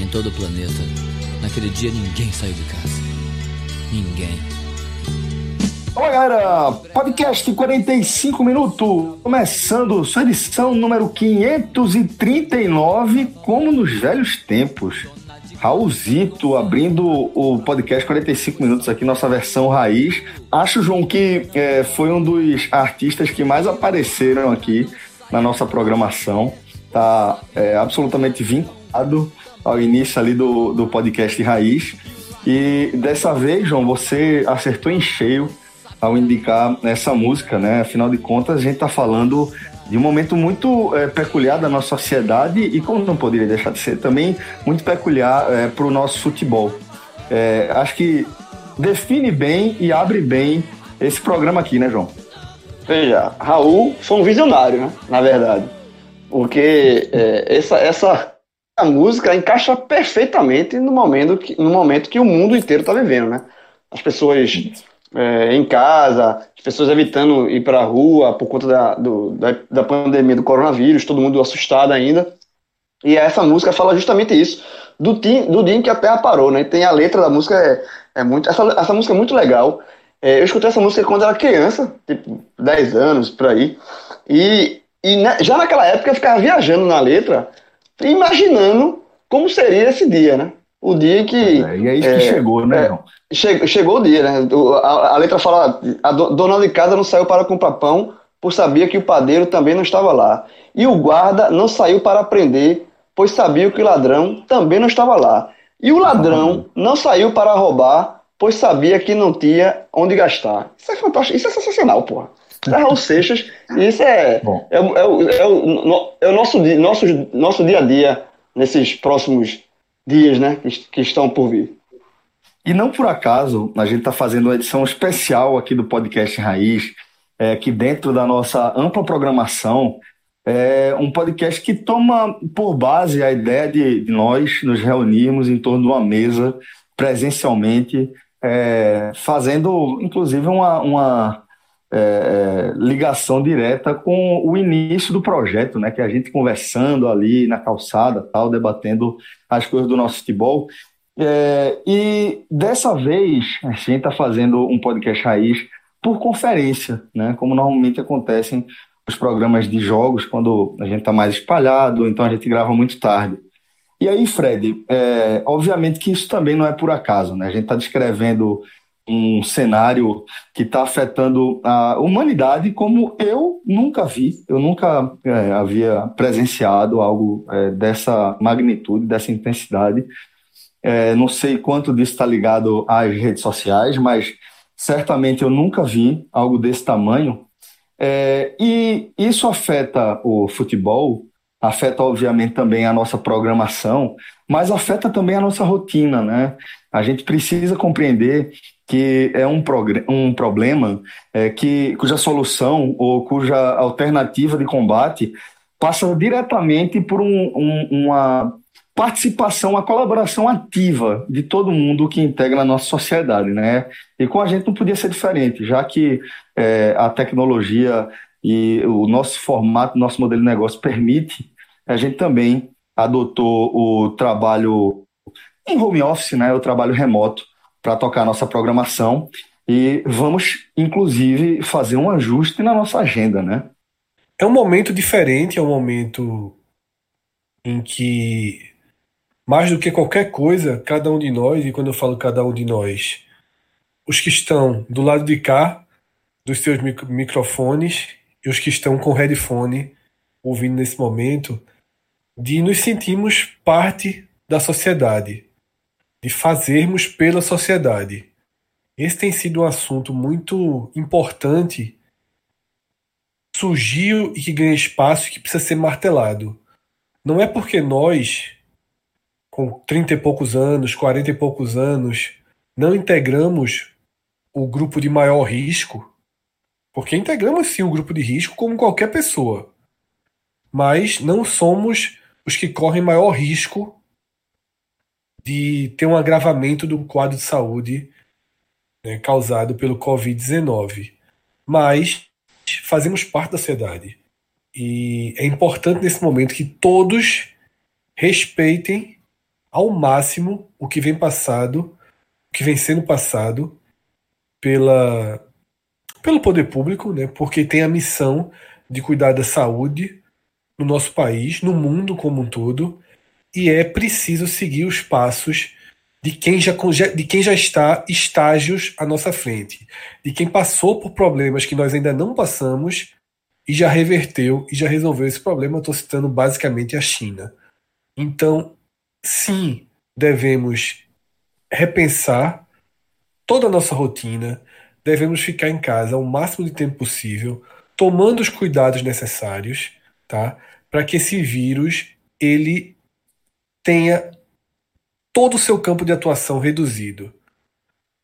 em todo o planeta. Naquele dia ninguém saiu de casa. Ninguém. Olá, galera! Podcast 45 minutos, começando sua edição número 539, como nos velhos tempos. Raulzito abrindo o podcast 45 minutos aqui, nossa versão raiz. Acho, João, que é, foi um dos artistas que mais apareceram aqui na nossa programação. Tá é, absolutamente vinculado ao início ali do, do podcast Raiz. E dessa vez, João, você acertou em cheio ao indicar essa música, né? Afinal de contas, a gente está falando de um momento muito é, peculiar da nossa sociedade e, como não poderia deixar de ser, também muito peculiar é, para o nosso futebol. É, acho que define bem e abre bem esse programa aqui, né, João? Veja, Raul foi um visionário, né? Na verdade. Porque essa, essa a música encaixa perfeitamente no momento que, no momento que o mundo inteiro está vivendo, né? As pessoas é, em casa, as pessoas evitando ir para a rua por conta da, do, da, da, pandemia do coronavírus, todo mundo assustado ainda. E essa música fala justamente isso, do, do dia em que a Terra parou, né? tem a letra da música, é, é muito, essa, essa música é muito legal. É, eu escutei essa música quando era criança, tipo 10 anos, por aí. E, e né, já naquela época eu ficava viajando na letra, imaginando como seria esse dia, né? O dia que. É, e é isso é, que chegou, né, é, che, Chegou o dia, né? A, a, letra fala: a dona de casa não saiu para comprar pão, pois sabia que o padeiro também não estava lá. E o guarda não saiu para prender, pois sabia que o ladrão também não estava lá. E o ladrão não saiu para roubar, pois sabia que não tinha onde gastar. Isso é fantástico, isso é sensacional, porra. É Raul Seixas, e isso é, é, é, o, é, o, é o nosso, nosso, nosso dia a dia nesses próximos dias né, que, que estão por vir. E não por acaso, a gente está fazendo uma edição especial aqui do podcast Raiz, é, que dentro da nossa ampla programação, é um podcast que toma por base a ideia de, de nós nos reunirmos em torno de uma mesa presencialmente, é, fazendo inclusive uma, uma é, é, ligação direta com o início do projeto, né? Que a gente conversando ali na calçada, tal, debatendo as coisas do nosso futebol. É, e dessa vez a gente está fazendo um podcast raiz por conferência, né? Como normalmente acontecem os programas de jogos quando a gente está mais espalhado, então a gente grava muito tarde. E aí, Fred, é, obviamente que isso também não é por acaso, né? A gente está descrevendo um cenário que está afetando a humanidade como eu nunca vi, eu nunca é, havia presenciado algo é, dessa magnitude, dessa intensidade. É, não sei quanto disso está ligado às redes sociais, mas certamente eu nunca vi algo desse tamanho. É, e isso afeta o futebol, afeta obviamente também a nossa programação, mas afeta também a nossa rotina, né? A gente precisa compreender que é um, um problema é, que, cuja solução ou cuja alternativa de combate passa diretamente por um, um, uma participação, uma colaboração ativa de todo mundo que integra a nossa sociedade, né? E com a gente não podia ser diferente, já que é, a tecnologia e o nosso formato, nosso modelo de negócio permite, a gente também adotou o trabalho em home office, né, o trabalho remoto, para tocar nossa programação. E vamos, inclusive, fazer um ajuste na nossa agenda, né? É um momento diferente, é um momento em que, mais do que qualquer coisa, cada um de nós, e quando eu falo cada um de nós, os que estão do lado de cá dos seus microfones e os que estão com headphone ouvindo nesse momento, de nos sentirmos parte da sociedade, de fazermos pela sociedade. Esse tem sido um assunto muito importante, surgiu e que ganha espaço e que precisa ser martelado. Não é porque nós, com 30 e poucos anos, 40 e poucos anos, não integramos o grupo de maior risco, porque integramos sim o grupo de risco como qualquer pessoa, mas não somos os que correm maior risco de ter um agravamento do quadro de saúde né, causado pelo Covid-19. Mas fazemos parte da sociedade. E é importante nesse momento que todos respeitem ao máximo o que vem passado, o que vem sendo passado pela pelo poder público, né? Porque tem a missão de cuidar da saúde no nosso país, no mundo como um todo, e é preciso seguir os passos de quem já, de quem já está estágios à nossa frente, de quem passou por problemas que nós ainda não passamos e já reverteu e já resolveu esse problema. Estou citando basicamente a China. Então, sim, devemos repensar toda a nossa rotina, devemos ficar em casa o máximo de tempo possível, tomando os cuidados necessários, tá? Para que esse vírus ele tenha todo o seu campo de atuação reduzido.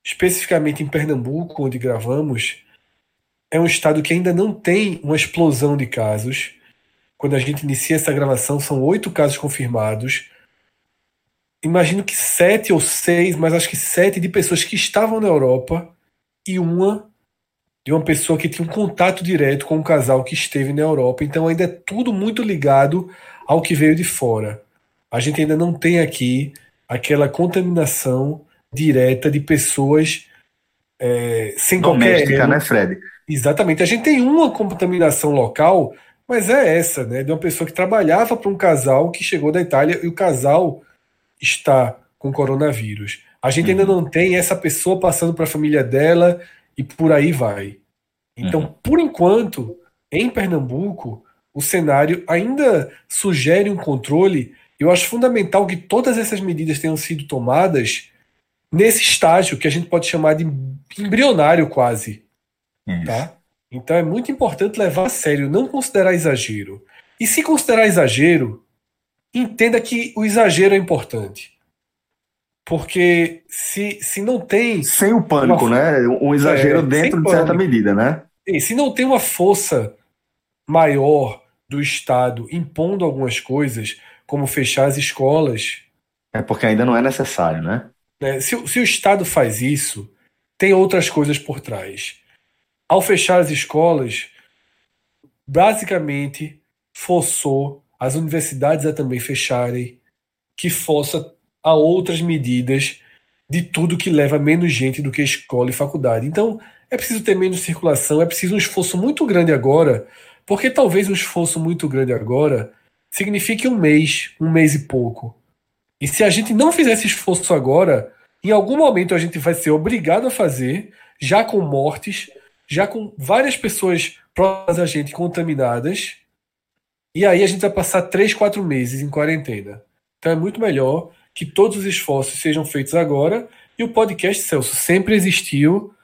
Especificamente em Pernambuco, onde gravamos, é um estado que ainda não tem uma explosão de casos. Quando a gente inicia essa gravação, são oito casos confirmados. Imagino que sete ou seis, mas acho que sete de pessoas que estavam na Europa e uma de uma pessoa que tinha um contato direto com um casal que esteve na Europa. Então ainda é tudo muito ligado ao que veio de fora. A gente ainda não tem aqui aquela contaminação direta de pessoas é, sem Doméstica, qualquer. né, Fred? Exatamente. A gente tem uma contaminação local, mas é essa, né? De uma pessoa que trabalhava para um casal que chegou da Itália e o casal está com coronavírus. A gente uhum. ainda não tem essa pessoa passando para a família dela e por aí vai. Então, uhum. por enquanto, em Pernambuco, o cenário ainda sugere um controle eu acho fundamental que todas essas medidas tenham sido tomadas nesse estágio que a gente pode chamar de embrionário quase. Tá? Então é muito importante levar a sério, não considerar exagero. E se considerar exagero, entenda que o exagero é importante. Porque se, se não tem. Sem o pânico, uma, né? Um exagero é, dentro de certa medida, né? E se não tem uma força maior do Estado impondo algumas coisas, como fechar as escolas. É porque ainda não é necessário, né? É, se, se o Estado faz isso, tem outras coisas por trás. Ao fechar as escolas, basicamente forçou as universidades a também fecharem, que força a outras medidas de tudo que leva menos gente do que escola e faculdade. Então, é preciso ter menos circulação, é preciso um esforço muito grande agora, porque talvez um esforço muito grande agora signifique um mês, um mês e pouco. E se a gente não fizer esse esforço agora, em algum momento a gente vai ser obrigado a fazer, já com mortes, já com várias pessoas próximas a gente contaminadas, e aí a gente vai passar três, quatro meses em quarentena. Então é muito melhor que todos os esforços sejam feitos agora, e o podcast Celso sempre existiu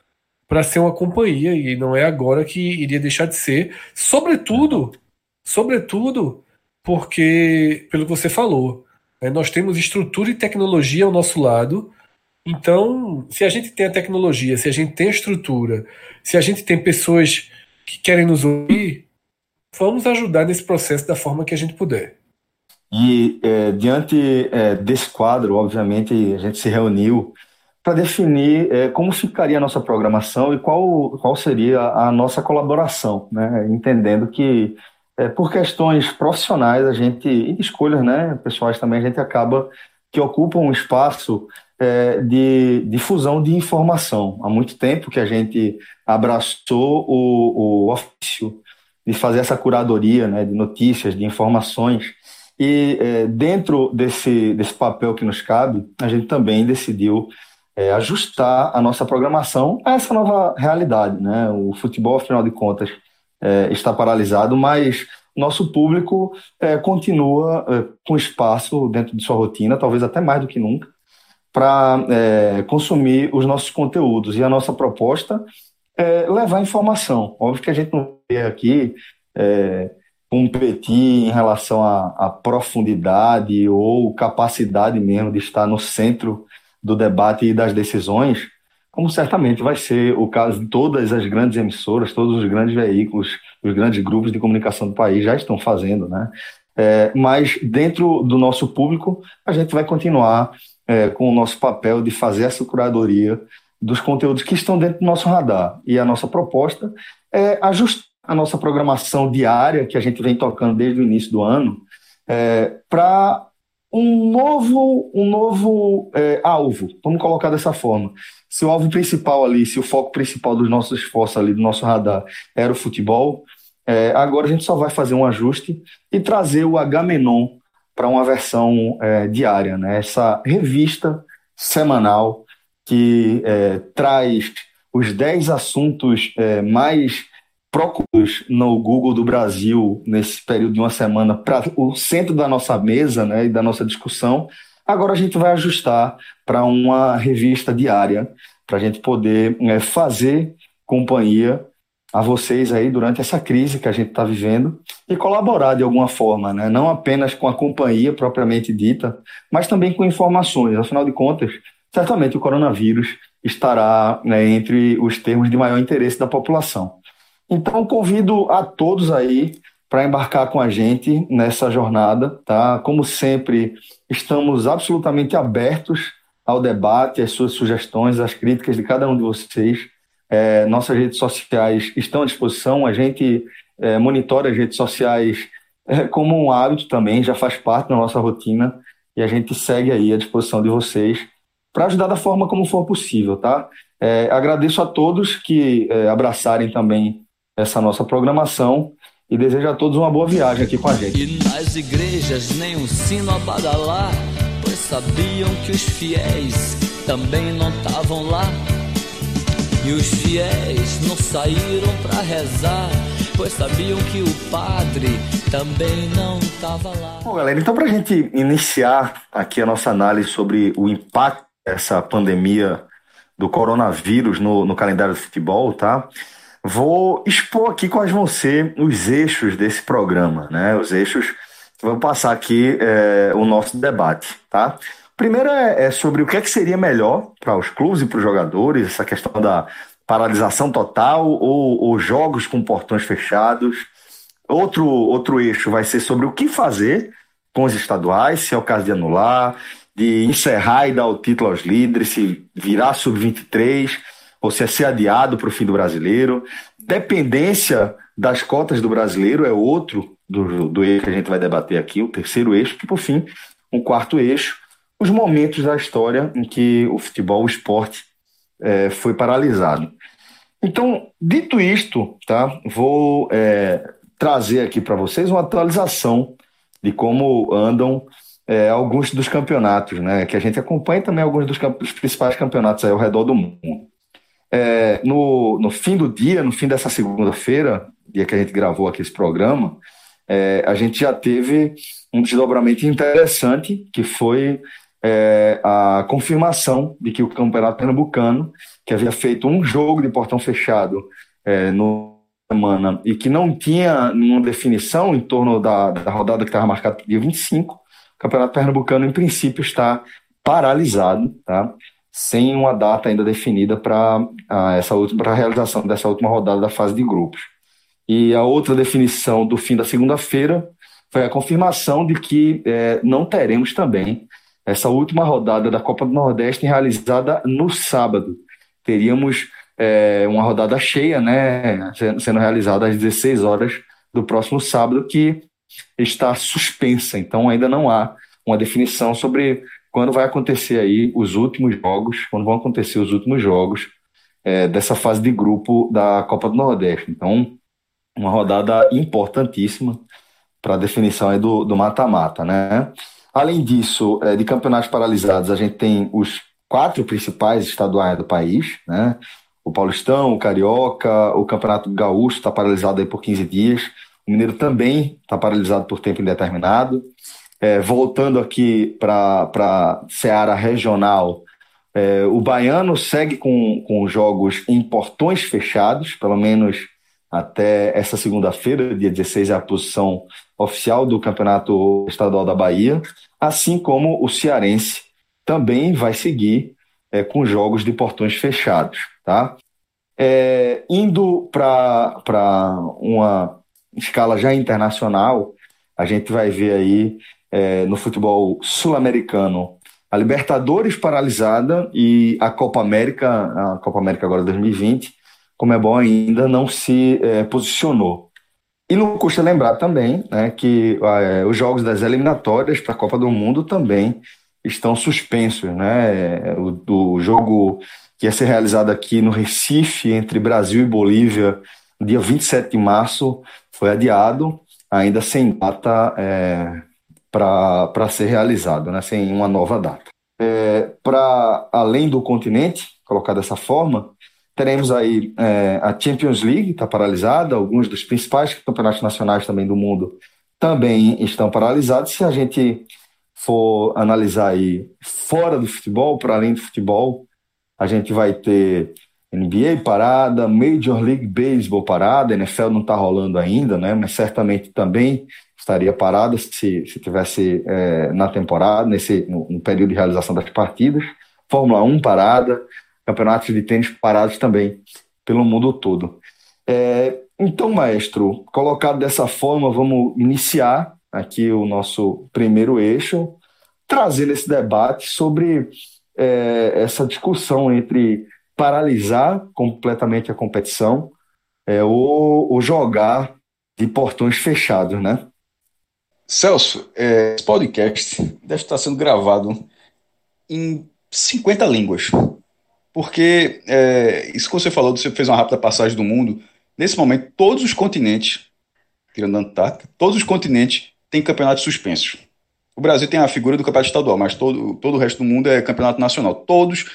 para ser uma companhia, e não é agora que iria deixar de ser, sobretudo, sobretudo porque, pelo que você falou, né, nós temos estrutura e tecnologia ao nosso lado. Então, se a gente tem a tecnologia, se a gente tem a estrutura, se a gente tem pessoas que querem nos ouvir, vamos ajudar nesse processo da forma que a gente puder. E é, diante é, desse quadro, obviamente, a gente se reuniu para definir é, como ficaria a nossa programação e qual, qual seria a nossa colaboração, né? entendendo que é, por questões profissionais, a gente, e escolhas né, pessoais também, a gente acaba que ocupa um espaço é, de difusão de informação. Há muito tempo que a gente abraçou o, o ofício de fazer essa curadoria né, de notícias, de informações. E é, dentro desse, desse papel que nos cabe, a gente também decidiu é, ajustar a nossa programação a essa nova realidade. Né? O futebol, afinal de contas, é, está paralisado, mas nosso público é, continua é, com espaço dentro de sua rotina, talvez até mais do que nunca, para é, consumir os nossos conteúdos. E a nossa proposta é levar informação. Óbvio que a gente não vê aqui é, competir em relação à, à profundidade ou capacidade mesmo de estar no centro do debate e das decisões, como certamente vai ser o caso de todas as grandes emissoras, todos os grandes veículos, os grandes grupos de comunicação do país já estão fazendo, né? É, mas dentro do nosso público, a gente vai continuar é, com o nosso papel de fazer essa curadoria dos conteúdos que estão dentro do nosso radar. E a nossa proposta é ajustar a nossa programação diária, que a gente vem tocando desde o início do ano, é, para um novo, um novo é, alvo, vamos colocar dessa forma. Se o alvo principal ali, se o foco principal dos nossos esforços ali, do nosso radar, era o futebol, é, agora a gente só vai fazer um ajuste e trazer o H-Menon para uma versão é, diária, né? essa revista semanal que é, traz os 10 assuntos é, mais procurados no Google do Brasil nesse período de uma semana para o centro da nossa mesa né, e da nossa discussão. Agora a gente vai ajustar para uma revista diária, para a gente poder é, fazer companhia a vocês aí durante essa crise que a gente está vivendo e colaborar de alguma forma, né? não apenas com a companhia propriamente dita, mas também com informações. Afinal de contas, certamente o coronavírus estará né, entre os termos de maior interesse da população. Então, convido a todos aí para embarcar com a gente nessa jornada, tá? Como sempre, estamos absolutamente abertos ao debate, às suas sugestões, às críticas de cada um de vocês. É, nossas redes sociais estão à disposição, a gente é, monitora as redes sociais é, como um hábito também, já faz parte da nossa rotina, e a gente segue aí à disposição de vocês para ajudar da forma como for possível, tá? É, agradeço a todos que é, abraçarem também essa nossa programação e desejo a todos uma boa viagem aqui com a gente. E nas igrejas nem um sino a badalar, pois sabiam que os fiéis também não estavam lá. E os fiéis não saíram para rezar, pois sabiam que o padre também não estava lá. Bom, galera, então para a gente iniciar aqui a nossa análise sobre o impacto dessa pandemia do coronavírus no, no calendário do futebol, tá? Vou expor aqui vão ser os eixos desse programa, né? Os eixos que vão passar aqui é, o nosso debate, tá? Primeiro é, é, sobre o que, é que seria melhor para os clubes e para os jogadores, essa questão da paralisação total ou, ou jogos com portões fechados. Outro, outro eixo vai ser sobre o que fazer com os estaduais, se é o caso de anular, de encerrar e dar o título aos líderes, se virar sub-23 ou se é ser adiado para o fim do brasileiro. Dependência das cotas do brasileiro é outro do, do eixo que a gente vai debater aqui, o terceiro eixo, e por fim, um quarto eixo, os momentos da história em que o futebol, o esporte, é, foi paralisado. Então, dito isto, tá, vou é, trazer aqui para vocês uma atualização de como andam é, alguns dos campeonatos, né, que a gente acompanha também alguns dos, dos principais campeonatos ao redor do mundo. É, no, no fim do dia, no fim dessa segunda-feira, dia que a gente gravou aqui esse programa, é, a gente já teve um desdobramento interessante, que foi é, a confirmação de que o Campeonato Pernambucano, que havia feito um jogo de portão fechado é, no semana e que não tinha nenhuma definição em torno da, da rodada que estava marcada para o dia 25, o Campeonato Pernambucano, em princípio, está paralisado, tá? Sem uma data ainda definida para essa para a realização dessa última rodada da fase de grupos. E a outra definição do fim da segunda-feira foi a confirmação de que é, não teremos também essa última rodada da Copa do Nordeste realizada no sábado. Teríamos é, uma rodada cheia, né, sendo realizada às 16 horas do próximo sábado, que está suspensa. Então ainda não há uma definição sobre quando vai acontecer aí os últimos jogos, quando vão acontecer os últimos jogos é, dessa fase de grupo da Copa do Nordeste. Então, uma rodada importantíssima para a definição do mata-mata, né? Além disso, é, de campeonatos paralisados, a gente tem os quatro principais estaduais do país, né? O Paulistão, o Carioca, o Campeonato Gaúcho está paralisado aí por 15 dias. O Mineiro também está paralisado por tempo indeterminado. É, voltando aqui para a Seara Regional, é, o Baiano segue com, com jogos em portões fechados, pelo menos até essa segunda-feira, dia 16, é a posição oficial do Campeonato Estadual da Bahia, assim como o Cearense também vai seguir é, com jogos de portões fechados. Tá? É, indo para uma escala já internacional, a gente vai ver aí é, no futebol sul-americano a Libertadores paralisada e a Copa América, a Copa América agora 2020, como é bom ainda não se é, posicionou. E não custa lembrar também né, que é, os jogos das eliminatórias para a Copa do Mundo também estão suspensos. Né? O, o jogo que ia ser realizado aqui no Recife, entre Brasil e Bolívia, dia 27 de março, foi adiado, ainda sem data é, para ser realizado, né? sem uma nova data. É, para além do continente, colocar dessa forma, teremos aí é, a Champions League, está paralisada, alguns dos principais campeonatos nacionais também do mundo também estão paralisados. Se a gente for analisar aí fora do futebol, para além do futebol, a gente vai ter NBA parada, Major League Baseball parada, NFL não está rolando ainda, né? Mas certamente também estaria parada se, se tivesse é, na temporada, nesse no, no, período de realização das partidas. Fórmula 1 parada, campeonatos de tênis parados também pelo mundo todo. É, então, maestro, colocado dessa forma, vamos iniciar aqui o nosso primeiro eixo, trazendo esse debate sobre é, essa discussão entre paralisar completamente a competição é, ou, ou jogar de portões fechados, né? Celso, é, esse podcast deve estar sendo gravado em 50 línguas. Porque, é, isso que você falou, você fez uma rápida passagem do mundo. Nesse momento, todos os continentes, tirando a Antártica, todos os continentes têm campeonatos suspensos. O Brasil tem a figura do campeonato estadual, mas todo, todo o resto do mundo é campeonato nacional. Todos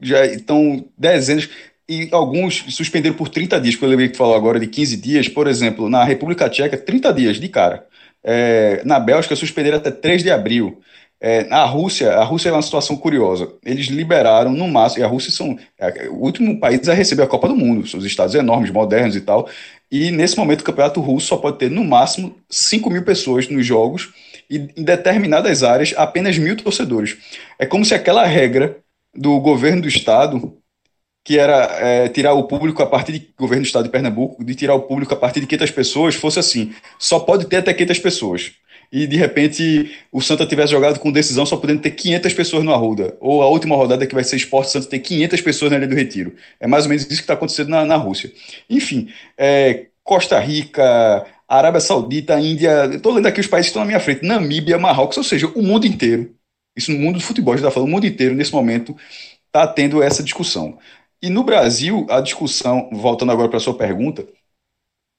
já estão dezenas e alguns suspenderam por 30 dias, que eu lembrei que falou agora de 15 dias, por exemplo, na República Tcheca, 30 dias de cara. É, na Bélgica, suspenderam até 3 de abril. É, na Rússia, a Rússia é uma situação curiosa. Eles liberaram no máximo, e a Rússia são é, o último país a receber a Copa do Mundo, os estados enormes, modernos e tal. E nesse momento o campeonato russo só pode ter no máximo 5 mil pessoas nos jogos e em determinadas áreas apenas mil torcedores. É como se aquela regra do governo do estado, que era é, tirar o público a partir de governo do estado de Pernambuco, de tirar o público a partir de 500 pessoas, fosse assim, só pode ter até 500 pessoas. E de repente o Santa tivesse jogado com decisão só podendo ter 500 pessoas no Arruda. Ou a última rodada que vai ser Esporte Santa ter 500 pessoas na Ilha do Retiro. É mais ou menos isso que está acontecendo na, na Rússia. Enfim, é, Costa Rica, Arábia Saudita, Índia, estou lendo aqui os países que estão na minha frente, Namíbia, Marrocos, ou seja, o mundo inteiro isso no mundo do futebol, a gente está falando, o mundo inteiro, nesse momento, está tendo essa discussão. E no Brasil, a discussão, voltando agora para a sua pergunta,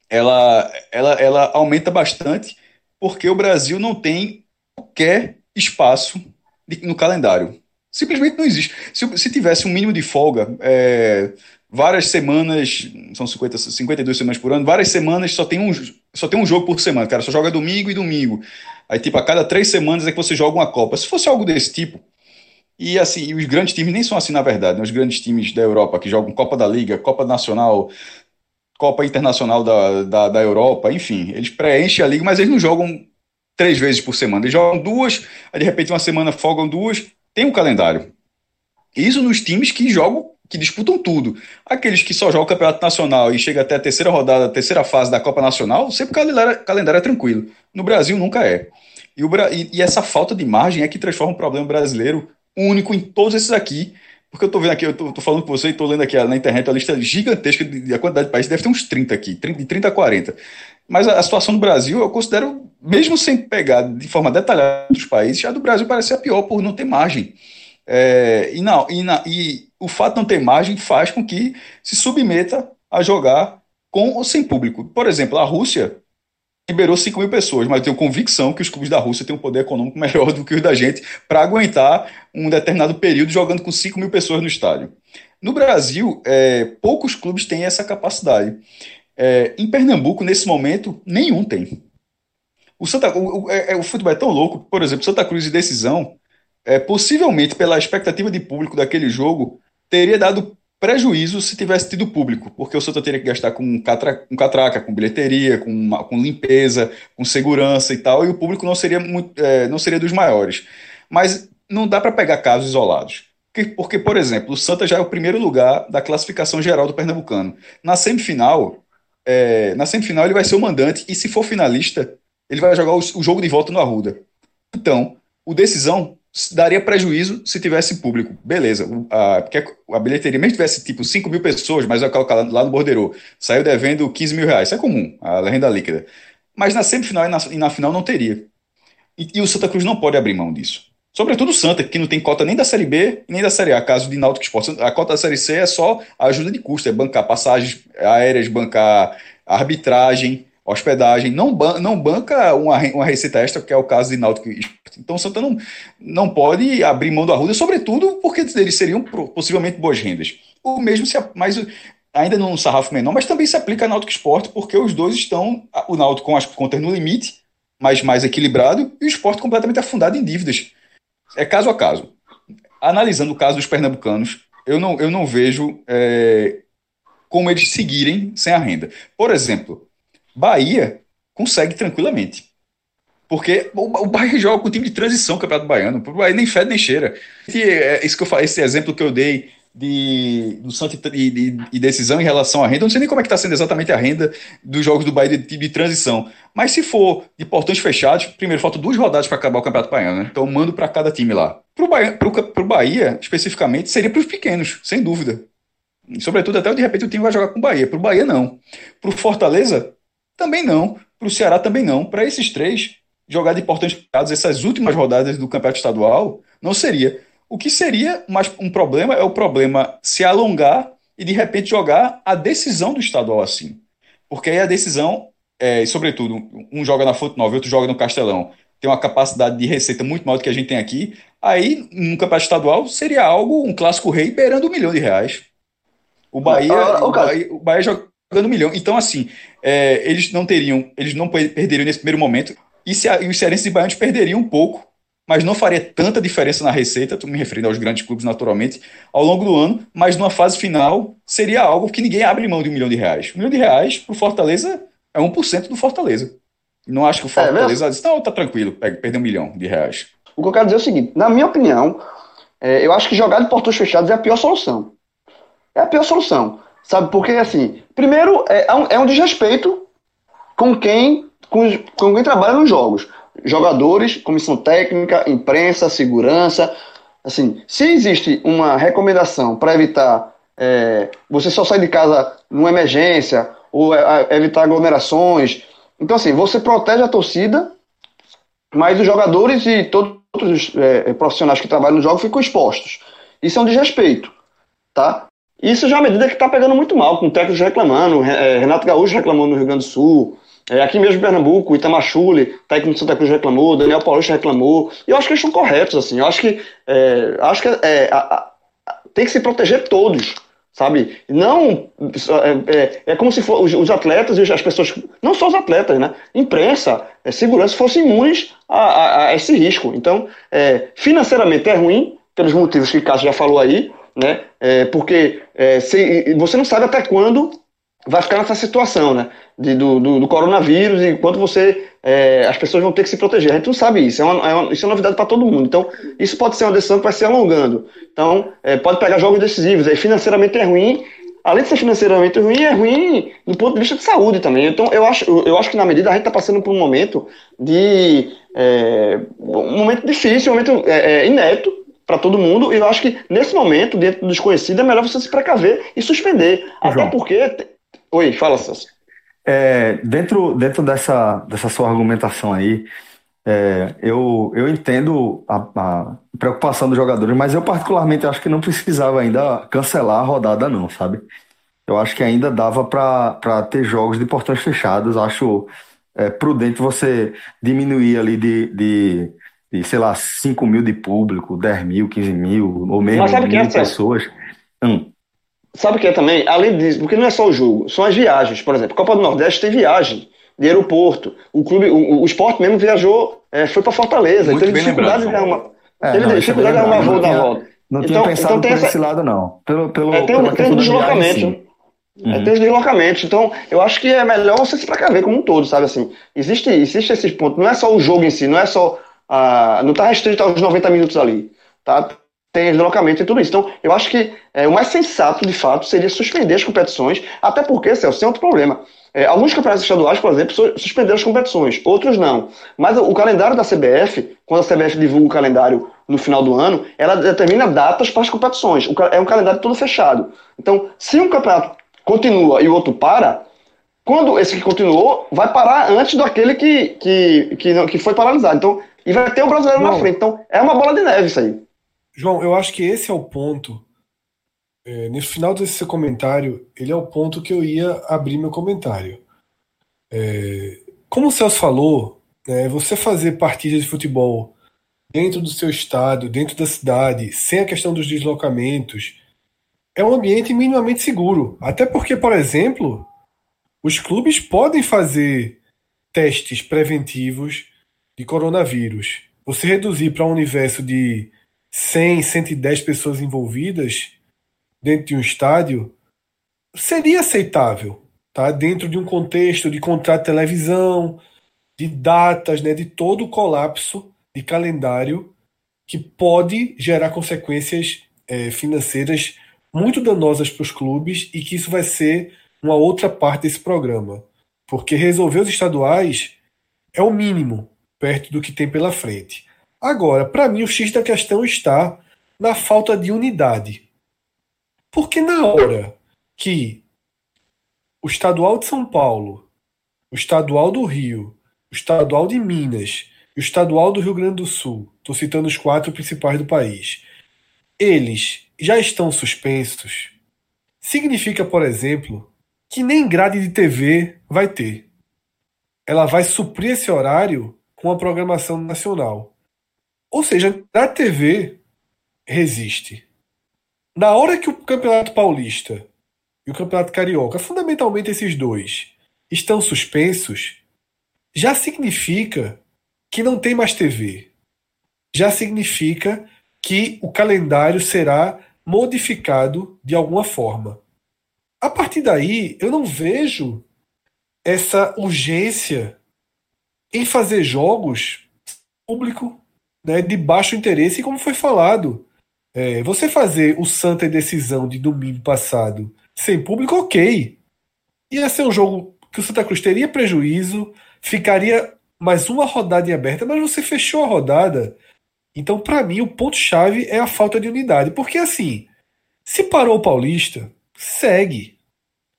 ela, ela, ela aumenta bastante porque o Brasil não tem qualquer espaço no calendário. Simplesmente não existe. Se, se tivesse um mínimo de folga, é, várias semanas, são 50, 52 semanas por ano, várias semanas só tem um, só tem um jogo por semana, cara, só joga domingo e domingo. Aí, tipo, a cada três semanas é que você joga uma Copa. Se fosse algo desse tipo, e assim, os grandes times nem são assim, na verdade, né? os grandes times da Europa que jogam Copa da Liga, Copa Nacional, Copa Internacional da, da, da Europa, enfim, eles preenchem a liga, mas eles não jogam três vezes por semana, eles jogam duas, aí de repente uma semana folgam duas, tem um calendário. Isso nos times que jogam que disputam tudo. Aqueles que só jogam o Campeonato Nacional e chega até a terceira rodada, a terceira fase da Copa Nacional, sempre o calendário, calendário é tranquilo. No Brasil nunca é. E, o, e, e, essa falta de margem é que transforma o problema brasileiro único em todos esses aqui. Porque eu tô vendo aqui, eu tô falando com você e tô lendo aqui na internet a lista gigantesca de, de a quantidade de países, deve ter uns 30 aqui, 30, de 30 a 40. Mas a, a situação do Brasil, eu considero, mesmo sem pegar de forma detalhada dos países, a do Brasil parece a pior por não ter margem. É, e, não, e, na, e o fato de não ter margem faz com que se submeta a jogar com ou sem público. Por exemplo, a Rússia liberou 5 mil pessoas, mas eu tenho convicção que os clubes da Rússia têm um poder econômico melhor do que os da gente para aguentar um determinado período jogando com 5 mil pessoas no estádio. No Brasil, é, poucos clubes têm essa capacidade. É, em Pernambuco, nesse momento, nenhum tem. O, Santa, o, o, é, é, o futebol é tão louco, por exemplo, Santa Cruz e decisão, é, possivelmente pela expectativa de público daquele jogo, teria dado prejuízo se tivesse tido público, porque o Santa teria que gastar com, catra, com catraca, com bilheteria, com, uma, com limpeza, com segurança e tal, e o público não seria, muito, é, não seria dos maiores. Mas não dá para pegar casos isolados. Porque, porque, por exemplo, o Santa já é o primeiro lugar da classificação geral do Pernambucano. Na semifinal, é, na semifinal ele vai ser o mandante, e se for finalista, ele vai jogar o, o jogo de volta no Arruda. Então, o decisão daria prejuízo se tivesse público. Beleza, a, a bilheteria, mesmo tivesse tipo 5 mil pessoas, mas vai colocar lá no borderô, saiu devendo 15 mil reais. Isso é comum, a renda líquida. Mas na semifinal e na, e na final não teria. E, e, o Santa Cruz não pode abrir mão disso. Sobretudo o Santa, que não tem cota nem da Série B nem da Série A. Caso de Náutico Esporte, a cota da Série C é só a ajuda de custo, é bancar passagens aéreas, bancar arbitragem, hospedagem, não, ban não banca uma, uma receita extra, que é o caso de Náutico Então o Santa não, não pode abrir mão do Arruda, sobretudo porque eles seriam possivelmente boas rendas. O mesmo se mais ainda num sarrafo menor, mas também se aplica a Náutico Esporte, porque os dois estão, o Náutico com as contas no limite, mas mais equilibrado, e o esporte completamente afundado em dívidas. É caso a caso. Analisando o caso dos pernambucanos, eu não, eu não vejo é, como eles seguirem sem a renda. Por exemplo, Bahia consegue tranquilamente. Porque o, Bahia joga com time de transição, o Campeonato Baiano. O Bahia nem fede nem cheira. E é, isso que eu falei, esse exemplo que eu dei de, do e de, de, decisão em relação à renda, eu não sei nem como é que está sendo exatamente a renda dos jogos do Bahia de, de, transição. Mas se for de portões fechados, primeiro faltam duas rodadas para acabar o Campeonato Baiano, né? Então mando para cada time lá. Para o Bahia, Bahia, especificamente, seria para os pequenos, sem dúvida. Sobretudo até de repente o time vai jogar com o Bahia. Para o Bahia, não. Para o Fortaleza, também não. Para o Ceará também não. Para esses três, jogar de fechados essas últimas rodadas do campeonato estadual não seria. O que seria mais um problema é o problema se alongar e de repente jogar a decisão do estadual assim. Porque aí a decisão, é, sobretudo, um joga na Fonte Nova, outro joga no Castelão, tem uma capacidade de receita muito maior do que a gente tem aqui. Aí, num campeonato estadual, seria algo, um clássico rei, beirando um milhão de reais. O Bahia, o Bahia, o Bahia jogando um milhão. Então, assim, é, eles não teriam, eles não perderiam nesse primeiro momento. E, se, e os cearenses e baianos perderiam um pouco, mas não faria tanta diferença na receita, estou me referindo aos grandes clubes naturalmente, ao longo do ano, mas numa fase final seria algo que ninguém abre mão de um milhão de reais. Um milhão de reais para o Fortaleza é 1% do Fortaleza. Não acho que o é Fortaleza é, não, tá tranquilo, perder um milhão de reais. O que eu quero dizer é o seguinte, na minha opinião, é, eu acho que jogar de portões fechados é a pior solução. É a pior solução. Sabe, porque assim, primeiro é, é, um, é um desrespeito com quem, com, com quem trabalha nos jogos. Jogadores, comissão técnica, imprensa, segurança. Assim, se existe uma recomendação para evitar é, você só sair de casa numa emergência ou é, evitar aglomerações, então assim, você protege a torcida, mas os jogadores e todos os é, profissionais que trabalham no jogo ficam expostos. Isso é um desrespeito, tá? Isso já é uma medida que está pegando muito mal, com técnicos reclamando, é, Renato Gaúcho reclamando no Rio Grande do Sul, é, aqui mesmo em Pernambuco, Itamar Chule, técnico de Santa Cruz reclamou, Daniel Paulista reclamou, e eu acho que eles estão corretos, assim, eu acho que, é, acho que é, a, a, tem que se proteger todos, sabe? Não, é, é, é como se for, os, os, atletas e as pessoas, não só os atletas, né? Imprensa, segurança fossem imunes a, a, esse risco. Então, financeiramente é ruim, pelos motivos que o Cássio já falou aí, né? É, porque é, se, você não sabe até quando vai ficar nessa situação, né? De, do, do, do, coronavírus e quanto você é, as pessoas vão ter que se proteger. A gente não sabe isso, é uma, é uma isso é novidade para todo mundo. Então, isso pode ser uma decisão que vai se alongando. Então, é, pode pegar jogos decisivos. Aí, financeiramente é ruim. Além de ser financeiramente ruim, é ruim do ponto de vista de saúde também. Então, eu acho, eu acho que na medida a gente está passando por um momento de é, um momento difícil, um momento é, é inédito para todo mundo. E eu acho que nesse momento, dentro do desconhecido, é melhor você se precaver e suspender. Até João. porque. Oi, fala, Celso. é, dentro, dentro dessa, dessa sua argumentação aí, é, eu, eu entendo a, a, preocupação dos jogadores, mas eu particularmente acho que não precisava ainda cancelar a rodada, não, sabe? Eu acho que ainda dava para ter jogos de portões fechados. Acho é, prudente você diminuir ali de, de, de, sei lá, 5 mil de público, 10 mil, 15 mil, ou mesmo mil é, pessoas. Hum. Sabe o que é também? Além disso, porque não é só o jogo, são as viagens. Por exemplo, Copa do Nordeste tem viagem de aeroporto. O clube, o, o esporte mesmo viajou, é, foi para Fortaleza. Muito teve dificuldade de arrumar, é, teve não, dificuldade de arrumar voo da volta. Não então, tinha pensado então tem por essa, esse lado, não. Pelo, pelo, é, tem, tem um deslocamento. Viagem, uhum. é, tem os deslocamentos. Então, eu acho que é melhor você se precaver como um todo, sabe? Assim, existe, existe esse ponto. Não é só o jogo em si, não é só. Ah, não está restrito aos 90 minutos ali. Tá? tem deslocamento e tudo isso. Então, eu acho que é, o mais sensato, de fato, seria suspender as competições, até porque, Celso, tem outro problema. É, alguns campeonatos estaduais, por exemplo, suspenderam as competições, outros não. Mas o, calendário da CBF, quando a CBF divulga o calendário no final do ano, ela determina datas para as competições. É um calendário todo fechado. Então, se um campeonato continua e o outro para, quando esse que continuou, vai parar antes daquele que, que, que, que foi paralisado. Então, e vai ter o brasileiro Bom, na frente. Então, é uma bola de neve isso aí. João, eu acho que esse é o ponto. É, nesse final desse seu comentário, ele é o ponto que eu ia abrir meu comentário. É, como o Celso falou, é, você fazer partidas de futebol dentro do seu estado, dentro da cidade, sem a questão dos deslocamentos, é um ambiente minimamente seguro. Até porque, por exemplo, os clubes podem fazer testes preventivos de coronavírus. Você reduzir para um universo de 100, 110 pessoas envolvidas dentro de um estádio, seria aceitável, tá? Dentro de um contexto de contrato de televisão, de datas, né, de todo o colapso de calendário que pode gerar consequências é, financeiras muito danosas para os clubes e que isso vai ser uma outra parte desse programa. Porque resolver os estaduais é o mínimo perto do que tem pela frente. Agora, para mim, o X da questão está na falta de unidade. Porque na hora que o estadual de São Paulo, o estadual do Rio, o estadual de Minas e o estadual do Rio Grande do Sul, estou citando os quatro principais do país, eles já estão suspensos, significa, por exemplo, que nem grade de TV vai ter. Ela vai suprir esse horário com a programação nacional. Ou seja, a TV resiste. Na hora que o Campeonato Paulista e o Campeonato Carioca, fundamentalmente esses dois, estão suspensos, já significa que não tem mais TV. Já significa que o calendário será modificado de alguma forma. A partir daí, eu não vejo essa urgência em fazer jogos público né, de baixo interesse, e como foi falado, é, você fazer o Santa decisão de domingo passado sem público, ok. Ia ser um jogo que o Santa Cruz teria prejuízo, ficaria mais uma rodada em aberta, mas você fechou a rodada. Então, para mim, o ponto-chave é a falta de unidade. Porque, assim, se parou o Paulista, segue.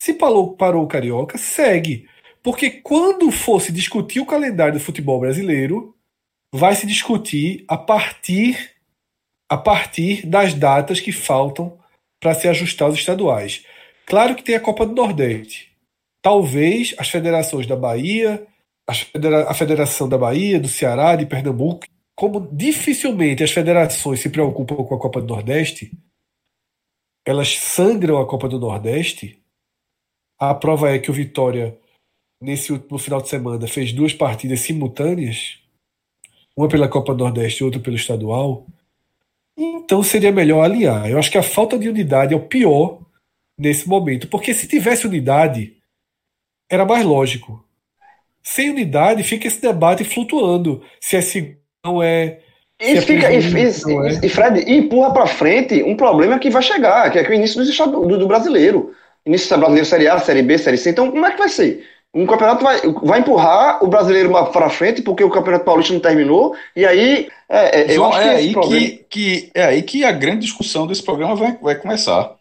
Se parou, parou o Carioca, segue. Porque quando fosse discutir o calendário do futebol brasileiro, vai se discutir a partir a partir das datas que faltam para se ajustar aos estaduais. Claro que tem a Copa do Nordeste. Talvez as federações da Bahia, a Federação da Bahia, do Ceará, de Pernambuco, como dificilmente as federações se preocupam com a Copa do Nordeste, elas sangram a Copa do Nordeste. A prova é que o Vitória, nesse último final de semana, fez duas partidas simultâneas uma pela Copa Nordeste e outra pelo estadual, então seria melhor alinhar. Eu acho que a falta de unidade é o pior nesse momento, porque se tivesse unidade, era mais lógico. Sem unidade, fica esse debate flutuando. Se é seguro, não é. E, é fica, e, e, e, Fred, e empurra para frente um problema que vai chegar, que é, que é o início do, do, do brasileiro. Início do brasileiro Série A, Série B, Série C. Então, como é que vai ser? Um campeonato vai, vai empurrar o brasileiro para frente porque o campeonato paulista não terminou e aí é, é, João, é aí que, que, é aí que a grande discussão desse programa vai, vai começar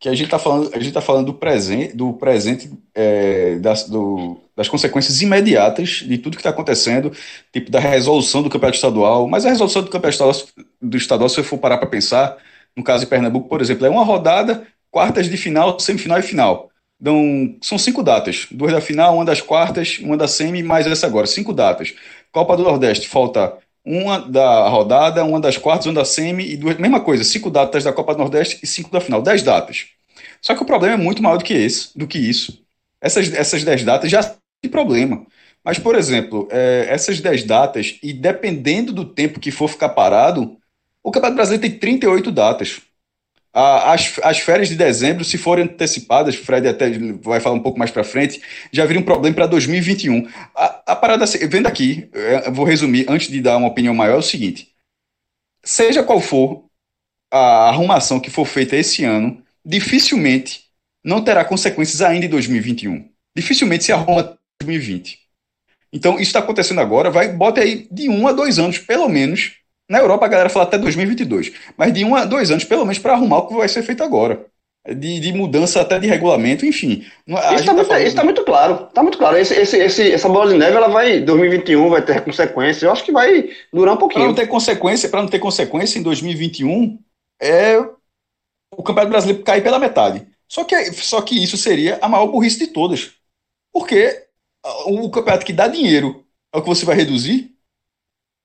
que a gente está falando, a gente tá falando do presente, do presente é, das, do, das consequências imediatas de tudo que está acontecendo, tipo da resolução do campeonato estadual. Mas a resolução do campeonato estadual, do estadual se você for parar para pensar, no caso de Pernambuco, por exemplo, é uma rodada, quartas de final, semifinal e final. Então, são cinco datas, duas da final, uma das quartas, uma da semi, mais essa agora, cinco datas. Copa do Nordeste, falta uma da rodada, uma das quartas, uma da semi e duas, mesma coisa, cinco datas da Copa do Nordeste e cinco da final, dez datas. Só que o problema é muito maior do que esse, do que isso. Essas, essas dez datas já tem problema. Mas, por exemplo, é, essas dez datas, e dependendo do tempo que for ficar parado, o Campeonato Brasileiro tem 38 datas. As, as férias de dezembro, se forem antecipadas, Fred até vai falar um pouco mais para frente, já viria um problema para 2021. A, a parada, vendo aqui, é, vou resumir, antes de dar uma opinião maior, é o seguinte: seja qual for a arrumação que for feita esse ano, dificilmente não terá consequências ainda em 2021. Dificilmente se arruma 2020. Então, isso está acontecendo agora, vai, bota aí de um a dois anos, pelo menos, na Europa a galera fala até 2022, mas de um a dois anos, pelo menos, para arrumar o que vai ser feito agora. De, de mudança até de regulamento, enfim. Isso está muito, falando... tá muito, claro. Está muito claro. Esse, esse, esse, essa bola de neve, ela vai, 2021 vai ter consequência. Eu acho que vai durar um pouquinho. Para não ter consequência, para não ter consequência em 2021, é o Campeonato Brasileiro cair pela metade. Só que, só que isso seria a maior burrice de todas. Porque o campeonato que dá dinheiro é o que você vai reduzir.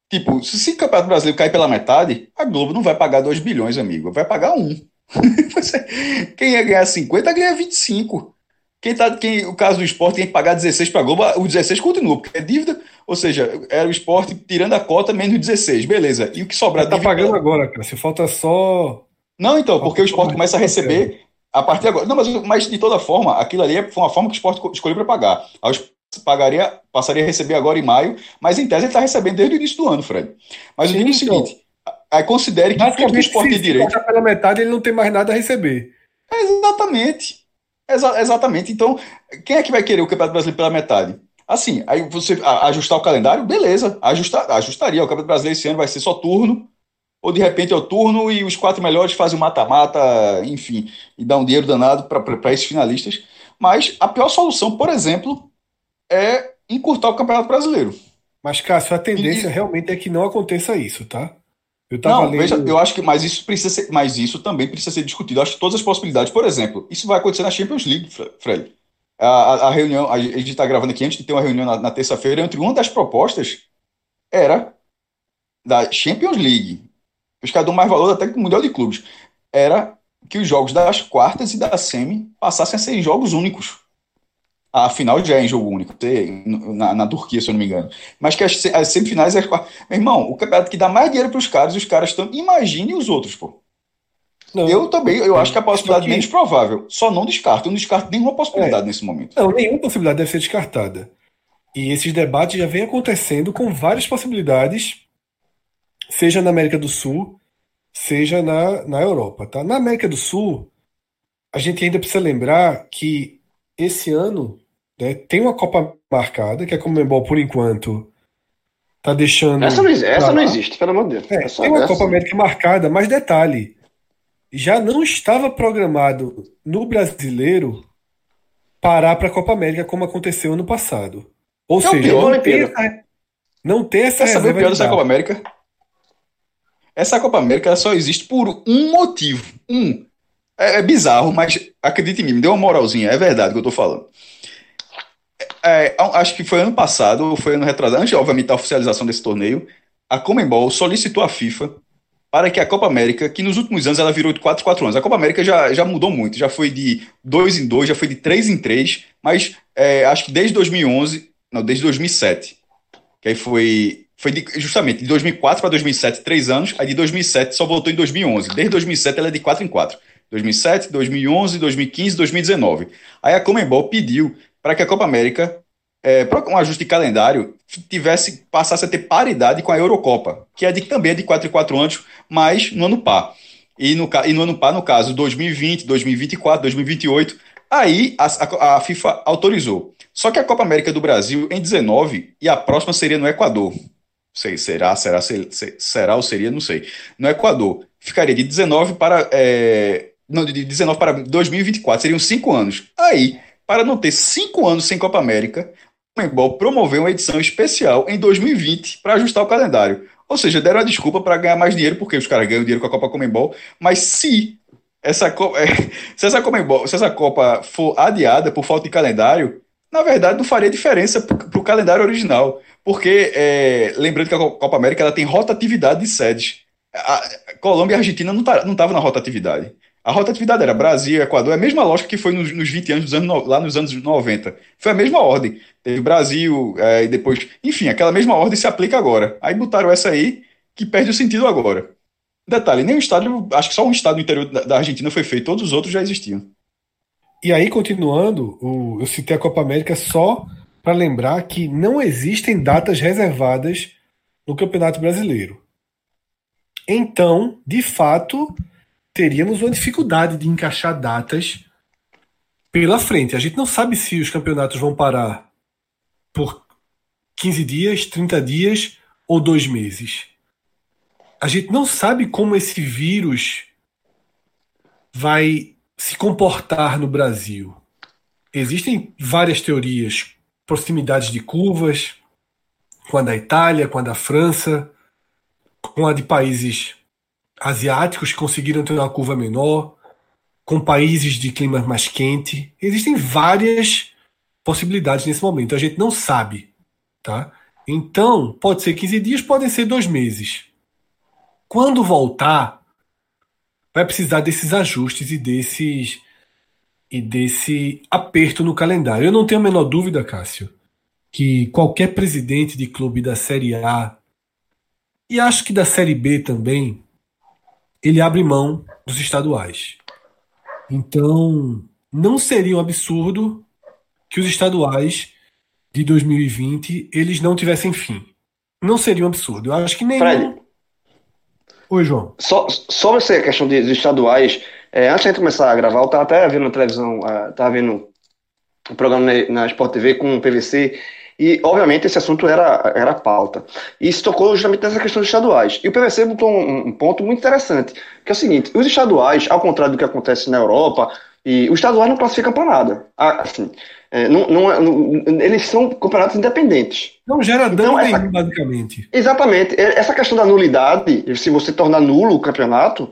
Tipo, se o Campeonato Brasileiro cair pela metade, a Globo não vai pagar 2 bilhões, amigo. Vai pagar um. quem ia ganhar 50 ganha 25. Quem tá, quem, o caso do esporte tem que pagar 16 para a Globo, o 16 continua, porque é dívida, ou seja, era o esporte tirando a cota menos 16, beleza. E o que sobrar. Tá pagando agora, cara. Se falta só. Não, então, porque o esporte começa a receber a partir agora. Não, mas, mas de toda forma, aquilo ali foi uma forma que o esporte escolheu para pagar. Aí pagaria, passaria a receber agora em maio, mas em tese ele está recebendo desde o início do ano, Fred. Mas Sim, eu digo o então. seguinte: aí considere que tudo o esporte tem direito. pela metade, ele não tem mais nada a receber. É exatamente. Exa exatamente. Então, quem é que vai querer o Campeonato Brasileiro pela metade? Assim, aí você ajustar o calendário, beleza, ajustar, ajustaria. O Campeonato Brasileiro esse ano vai ser só turno, ou de repente é o turno e os quatro melhores fazem o mata-mata, enfim, e dá um dinheiro danado para esses finalistas. Mas a pior solução, por exemplo, é encurtar o Campeonato Brasileiro. Mas, Cássio, a tendência e... realmente é que não aconteça isso, tá? Eu não, lendo... veja, eu acho que mas isso precisa ser, mas isso também precisa ser discutido. Eu acho que todas as possibilidades, por exemplo, isso vai acontecer na Champions League, Fred. A, a, a reunião, a gente está gravando aqui antes de ter uma reunião na, na terça-feira, entre uma das propostas era da Champions League. Os caras dão mais valor até que o Mundial de Clubes. Era que os jogos das quartas e da semi passassem a ser jogos únicos a final já é em jogo único, na, na Turquia, se eu não me engano. Mas que as, as semifinais é. Meu irmão, o campeonato que dá mais dinheiro para os caras, os caras estão. Imagine os outros, pô. Não, eu também, eu acho que a possibilidade que... menos provável. Só não descarto. Eu não descarto nenhuma possibilidade é. nesse momento. Não, nenhuma possibilidade deve ser descartada. E esses debates já vêm acontecendo com várias possibilidades, seja na América do Sul, seja na, na Europa. Tá? Na América do Sul, a gente ainda precisa lembrar que esse ano né? Tem uma Copa marcada, que a Comembol, por enquanto, tá deixando. Essa não, essa não existe, pelo amor de Deus. É, tem uma Copa América marcada, mas detalhe: já não estava programado no brasileiro parar para a Copa América como aconteceu ano passado. Ou é seja, não tem, essa, não tem essa Quer saber o pior dessa Copa América? Essa Copa América só existe por um motivo. Um. É, é bizarro, mas acredite em mim, me deu uma moralzinha, é verdade o que eu tô falando. É, acho que foi ano passado, ou foi ano retrasado, antes, obviamente, da oficialização desse torneio, a Comembol solicitou à FIFA para que a Copa América, que nos últimos anos ela virou de 4 em 4 anos, a Copa América já, já mudou muito, já foi de 2 em 2, já foi de 3 em 3, mas é, acho que desde 2011, não, desde 2007, que aí foi, foi de, justamente de 2004 para 2007, 3 anos, aí de 2007 só voltou em 2011, desde 2007 ela é de 4 em 4. 2007, 2011, 2015, 2019. Aí a Comembol pediu para que a Copa América, é, para um ajuste de calendário, tivesse passasse a ter paridade com a Eurocopa, que é de, também é de 4 e 4 anos, mas no ano par. E no, e no ano par, no caso, 2020, 2024, 2028, aí a, a, FIFA autorizou. Só que a Copa América do Brasil em 19 e a próxima seria no Equador. Sei, será, será, será ou seria, não sei. No Equador. Ficaria de 19 para é, Não, de 19 para 2024, seriam cinco anos. Aí, para não ter cinco anos sem Copa América, o Comembol promoveu uma edição especial em 2020 para ajustar o calendário. Ou seja, deram a desculpa para ganhar mais dinheiro, porque os caras ganham dinheiro com a Copa Comembol, mas se essa, se essa, Comembol, se essa Copa for adiada por falta de calendário, na verdade não faria diferença para o calendário original. Porque, é, lembrando que a Copa América ela tem rotatividade de sedes. A Colômbia e a Argentina não estavam tá, na rotatividade. A rotatividade era Brasil, Equador, é a mesma lógica que foi nos, nos 20 anos, anos, lá nos anos 90. Foi a mesma ordem. Teve Brasil, é, e depois. Enfim, aquela mesma ordem se aplica agora. Aí botaram essa aí, que perde o sentido agora. Detalhe, nem o estádio, acho que só um estado no interior da Argentina foi feito, todos os outros já existiam. E aí, continuando, o, eu citei a Copa América só para lembrar que não existem datas reservadas no Campeonato Brasileiro. Então, de fato, teríamos uma dificuldade de encaixar datas pela frente. A gente não sabe se os campeonatos vão parar por 15 dias, 30 dias ou dois meses. A gente não sabe como esse vírus vai se comportar no Brasil. Existem várias teorias, proximidades de curvas, com a da Itália, com a da França, com a de países asiáticos que conseguiram ter uma curva menor, com países de clima mais quente. Existem várias possibilidades nesse momento. A gente não sabe, tá? Então, pode ser 15 dias, podem ser dois meses. Quando voltar, vai precisar desses ajustes e desses e desse aperto no calendário. Eu não tenho a menor dúvida, Cássio, que qualquer presidente de clube da Série A e acho que da Série B também, ele abre mão dos estaduais. Então, não seria um absurdo que os estaduais de 2020 eles não tivessem fim. Não seria um absurdo. Eu acho que nem. Fred, Oi, João. Só, sobre essa questão de, de estaduais, é, antes de gente começar a gravar, eu estava até vendo na televisão, estava uh, vendo um programa na, na Sport TV com o PVC, e obviamente esse assunto era, era pauta. E se tocou justamente nessa questão dos estaduais. E o PVC botou um, um ponto muito interessante, que é o seguinte: os estaduais, ao contrário do que acontece na Europa, e os estaduais não classificam para nada. Ah, assim, é, não, não, é, não, eles são campeonatos independentes. Não gera dano então, essa, nenhum, basicamente. Exatamente. Essa questão da nulidade, se você tornar nulo o campeonato,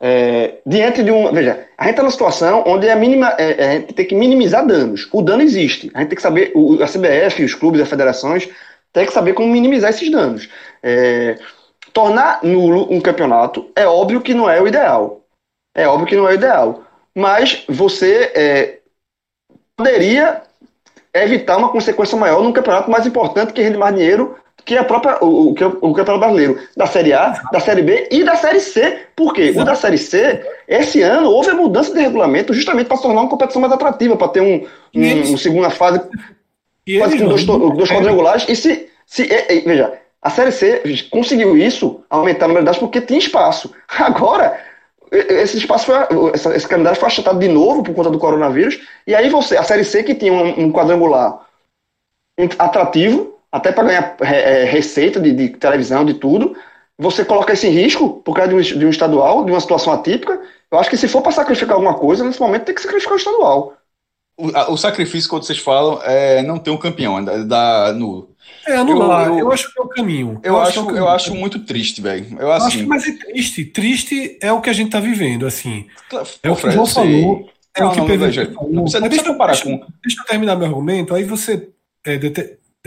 é, diante de um. Veja, a gente está numa situação onde é a, mínima, é, é, a gente tem que minimizar danos. O dano existe. A gente tem que saber, o, a CBF, os clubes, as federações, tem que saber como minimizar esses danos. É, tornar nulo um campeonato é óbvio que não é o ideal. É óbvio que não é o ideal. Mas você é, poderia evitar uma consequência maior num campeonato mais importante que rende mais dinheiro que a própria, o, o, o campeonato brasileiro, da Série A, da Série B e da Série C. Por quê? O da Série C, esse ano, houve a mudança de regulamento justamente para tornar uma competição mais atrativa, para ter um, um, eles... uma segunda fase, fase com dois, dois quadrangulares. E se, se veja, a Série C conseguiu isso, aumentar a numeridade, porque tinha espaço. Agora, esse espaço foi, esse calendário foi achatado de novo por conta do coronavírus, e aí você, a Série C que tinha um, um quadrangular atrativo, até para ganhar é, receita de, de, televisão, de tudo, você coloca esse risco por causa de um, de um, estadual, de uma situação atípica. Eu acho que se for para sacrificar alguma coisa, nesse momento tem que sacrificar o estadual. O, a, o sacrifício, quando vocês falam, é não ter um campeão, é da, nulo. É, anular. Eu, eu, eu, acho que é o caminho. Eu, eu acho, acho é eu acho muito triste, velho. Eu, assim... acho que, mas é triste. Triste é o que a gente tá vivendo, assim. É o que o João falou. É não, o que o PVG falou. Não precisa, deixa, comparar deixa, com... deixa eu terminar meu argumento, aí você é,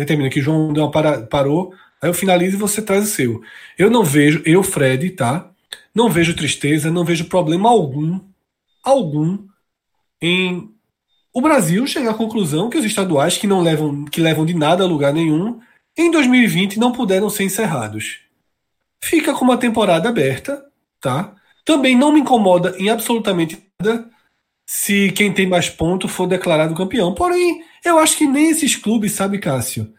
determina que João deu uma para, parou, aí eu finalizo e você traz o seu. Eu não vejo, eu, Fred, tá? Não vejo tristeza, não vejo problema algum, algum, em o Brasil chegar à conclusão que os estaduais que não levam, que levam de nada a lugar nenhum, em 2020 não puderam ser encerrados. Fica com uma temporada aberta, tá? Também não me incomoda em absolutamente nada se quem tem mais pontos for declarado campeão. Porém, eu acho que nem esses clubes, sabe, Cássio,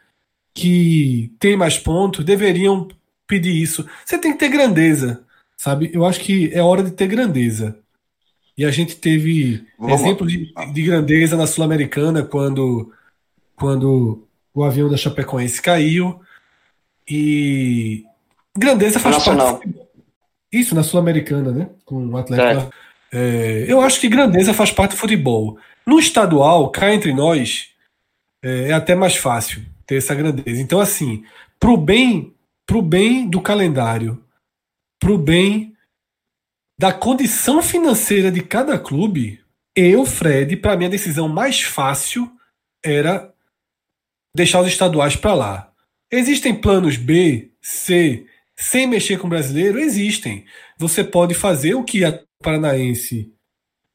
que tem mais pontos, deveriam pedir isso. Você tem que ter grandeza, sabe? Eu acho que é hora de ter grandeza. E a gente teve Vamos exemplo de, de, grandeza na Sul-Americana quando, quando o avião da Chapecoense caiu. E grandeza faz Nacional. parte. Isso, na Sul-Americana, né? Com o Atlético. É, eu acho que grandeza faz parte do futebol. No estadual, cá entre nós, é, é até mais fácil ter essa grandeza. Então, assim, pro bem, pro bem do calendário, pro bem da condição financeira de cada clube, eu, Fred, para mim a decisão mais fácil era deixar os estaduais para lá. Existem planos B, C, sem mexer com o brasileiro? Existem. Você pode fazer o que a Paranaense,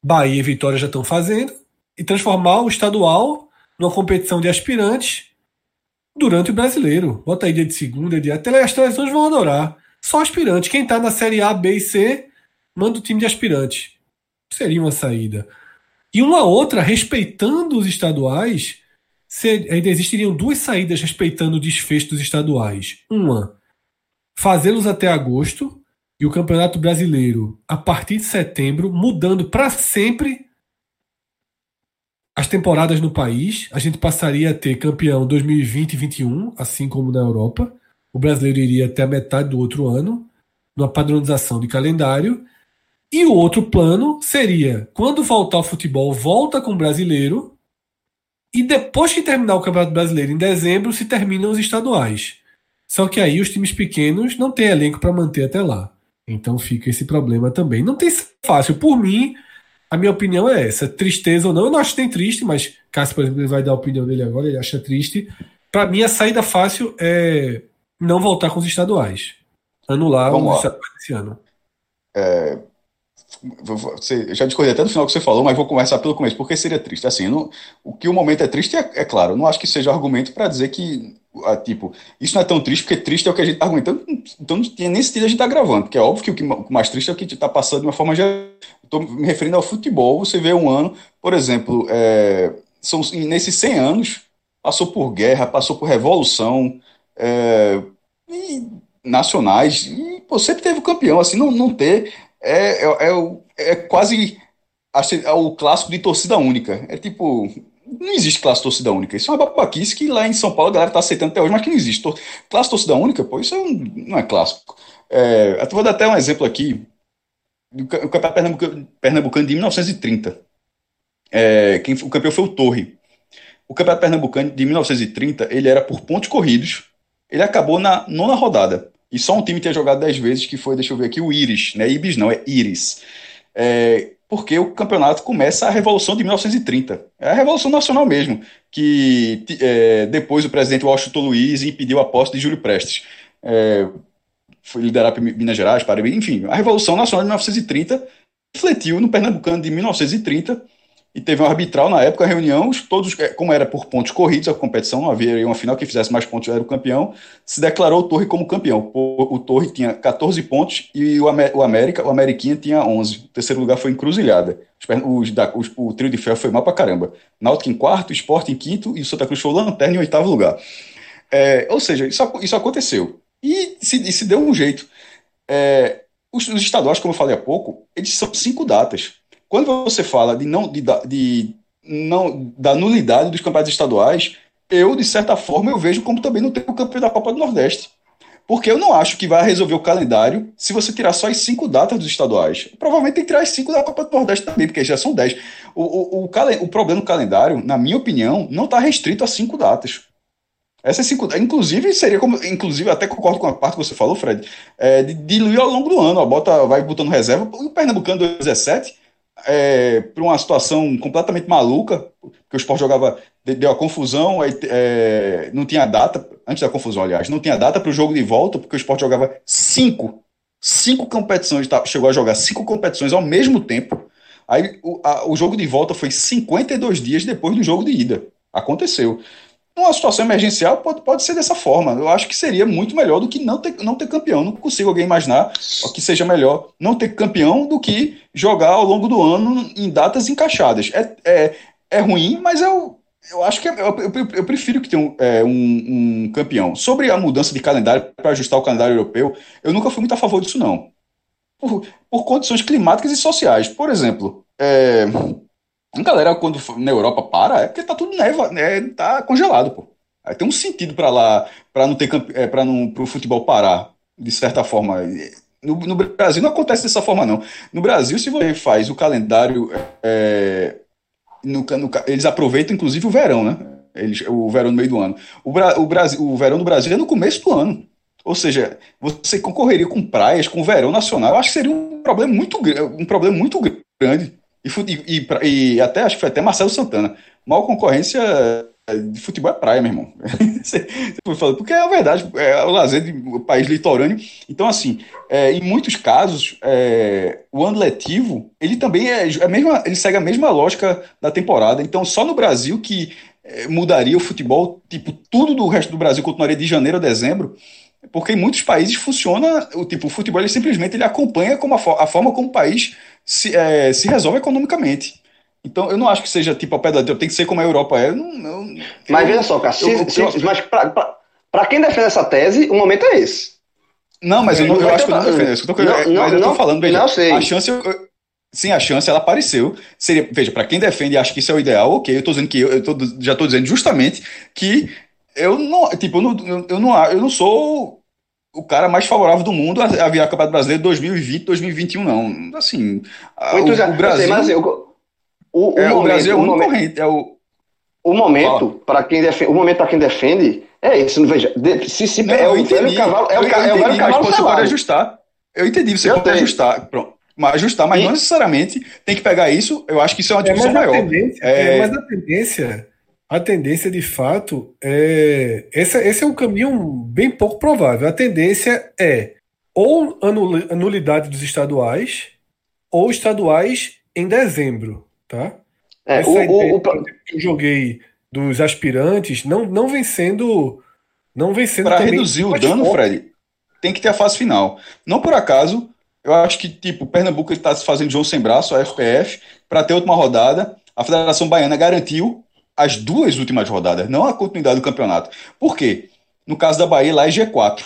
Bahia e Vitória já estão fazendo e transformar o estadual numa competição de aspirantes durante o brasileiro. Bota aí dia de segunda, dia. Até as televisões vão adorar. Só aspirante. Quem está na Série A, B e C, manda o time de aspirante. Seria uma saída. E uma outra, respeitando os estaduais, ainda existiriam duas saídas respeitando o desfecho dos estaduais. Uma, fazê-los até agosto e o Campeonato Brasileiro a partir de setembro, mudando para sempre as temporadas no país. A gente passaria a ter campeão 2020 e 2021, assim como na Europa. O brasileiro iria até a metade do outro ano, numa padronização de calendário. E o outro plano seria, quando voltar ao futebol, volta com o brasileiro. E depois que terminar o Campeonato Brasileiro em dezembro, se terminam os estaduais. Só que aí os times pequenos não têm elenco para manter até lá. Então fica esse problema também. Não tem fácil. Por mim, a minha opinião é essa. Tristeza ou não, eu não acho que tem triste, mas Cássio, por exemplo, ele vai dar a opinião dele agora, ele acha triste. Para mim, a saída fácil é não voltar com os estaduais. Anular Vamos os estaduais esse ano. É, você, já discordi até do final que você falou, mas vou começar pelo começo, porque seria triste. Assim, não, o que o momento é triste é, é claro, eu não acho que seja argumento para dizer que, ah, tipo, isso não é tão triste, porque triste é o que a gente está argumentando, então não tinha nem sentido a gente estar tá gravando, porque é óbvio que o, que o mais triste é o que está passando de uma forma geral. Estou me referindo ao futebol, você vê um ano, por exemplo, é, são, nesses 100 anos, passou por guerra, passou por revolução, é, e nacionais, e pô, sempre teve campeão, assim, não, não ter é, é, é, é quase é o clássico de torcida única. É tipo, não existe classe torcida única. Isso é uma babaquice que lá em São Paulo a galera tá aceitando até hoje, mas que não existe. Classe torcida única, pô, isso é um, não é clássico. É, eu vou dar até um exemplo aqui. O campeonato pernambucano, pernambucano de 1930. É, quem, o campeão foi o Torre. O campeonato pernambucano de 1930, ele era por pontos corridos. Ele acabou na nona rodada. E só um time tinha jogado 10 vezes, que foi, deixa eu ver aqui, o Iris. Não é Ibis, não, é Iris. É, porque o campeonato começa a Revolução de 1930. É a Revolução Nacional mesmo, que é, depois o presidente Washington Luiz impediu a posse de Júlio Prestes. É, foi liderado Minas Gerais, Paraíba, enfim. A Revolução Nacional de 1930 refletiu no Pernambucano de 1930 e teve um arbitral na época, a reunião, todos, é, como era por pontos corridos a competição, não havia uma final que fizesse mais pontos era o campeão, se declarou o Torre como campeão. O, o Torre tinha 14 pontos e o, o América, o Ameriquinha tinha 11. O terceiro lugar foi encruzilhada. Os, os, o trio de ferro foi mal pra caramba. Náutico em quarto, Esporte em quinto e o Santa Cruz foi lanterna em oitavo lugar. É, ou seja, isso, isso aconteceu. E se, e se deu um jeito. É, os, os estaduais, como eu falei há pouco, eles são cinco datas. Quando você fala de não, de, de, não da nulidade dos campeonatos estaduais, eu, de certa forma, eu vejo como também não tem o campeão da Copa do Nordeste. Porque eu não acho que vai resolver o calendário se você tirar só as cinco datas dos estaduais. Provavelmente tem que tirar as cinco da Copa do Nordeste também, porque já são dez. O, o, o, o problema do calendário, na minha opinião, não está restrito a cinco datas. Essas cinco, inclusive, seria como. Inclusive, até concordo com a parte que você falou, Fred, é, de diluir ao longo do ano. A bota vai botando reserva. O Pernambucano 2017 é, por uma situação completamente maluca, que o esporte jogava, deu a confusão, aí, é, não tinha data, antes da confusão, aliás, não tinha data para o jogo de volta, porque o esporte jogava cinco, cinco competições, tá, chegou a jogar cinco competições ao mesmo tempo. Aí o, a, o jogo de volta foi 52 dias depois do jogo de ida. Aconteceu uma situação emergencial pode, pode ser dessa forma. Eu acho que seria muito melhor do que não ter, não ter campeão. Não consigo alguém imaginar que seja melhor não ter campeão do que jogar ao longo do ano em datas encaixadas. É, é, é ruim, mas eu, eu acho que é, eu, eu, eu prefiro que tenha um, é, um, um, campeão. Sobre a mudança de calendário para ajustar o calendário europeu, eu nunca fui muito a favor disso, não. Por, por condições climáticas e sociais. Por exemplo, é, galera, quando na Europa para, é porque tá tudo neva, né? Tá congelado, pô. Aí tem um sentido para lá, para não ter é, para não pro futebol parar, de certa forma. no, no, Brasil não acontece dessa forma, não. No Brasil, se você faz o calendário. É, no, no, eles aproveitam, inclusive, o verão, né? Eles, o verão no meio do ano. O, o, Brasil, o verão no Brasil é no começo do ano. Ou seja, você concorreria com praias, com verão nacional, eu acho que seria um problema muito, um problema muito grande. E, e, e, até acho que foi até Marcelo Santana. Maior concorrência de futebol é praia, meu irmão. você, você porque é a verdade, é o lazer do país litorâneo. Então, assim, é, em muitos casos, é, o ano letivo, ele também é, é mesma, ele segue a mesma lógica da temporada. Então, só no Brasil que é, mudaria o futebol, tipo, tudo do resto do Brasil continuaria de janeiro a dezembro, porque em muitos países funciona, o tipo, o futebol ele simplesmente ele acompanha como a, a forma como o país se, é, se resolve economicamente. Então, eu não acho que seja tipo a pedra tem que ser como a Europa é. Não, mas veja só, Cássio, mas para quem defende essa tese, o momento é esse. Não, mas eu, não, eu acho que eu não defendo isso. Eu tô, não, mas eu tô falando, veja, não sei. a chance, sim, a chance ela apareceu. Seria, veja, para quem defende e acha que isso é o ideal, ok, eu tô dizendo que eu, eu tô, já tô dizendo justamente que eu não, tipo, eu não, eu não, eu não sou o cara mais favorável do mundo a, a virar Campeonato Brasileiro 2020, 2021, não. Assim, o, o, Brasil... Sei, mas eu, o, o, é, momento, o Brasil é o, único momento, é o... o momento para quem defende, o momento para quem defende é esse, não veja, se, se não, é o velho cavalo, é o, eu entendi, é o velho cavalo mas você pode ajustar. Eu entendi, você eu pode tenho. ajustar, pronto. Mas ajustar, mas e... não necessariamente tem que pegar isso. Eu acho que isso é uma discussão é, maior. Tendência, é... é... mas a tendência a tendência de fato é. Esse, esse é um caminho bem pouco provável. A tendência é ou anulidade dos estaduais ou estaduais em dezembro. Tá? É, Essa o, ideia o, o, que eu joguei dos aspirantes não, não vem sendo. Não vem sendo. Para reduzir o dano, forte. Fred, tem que ter a fase final. Não por acaso, eu acho que, tipo, Pernambuco está se fazendo João sem braço, a FPF, para ter última rodada. A Federação Baiana garantiu as duas últimas rodadas, não a continuidade do campeonato. Por quê? No caso da Bahia, lá é G4.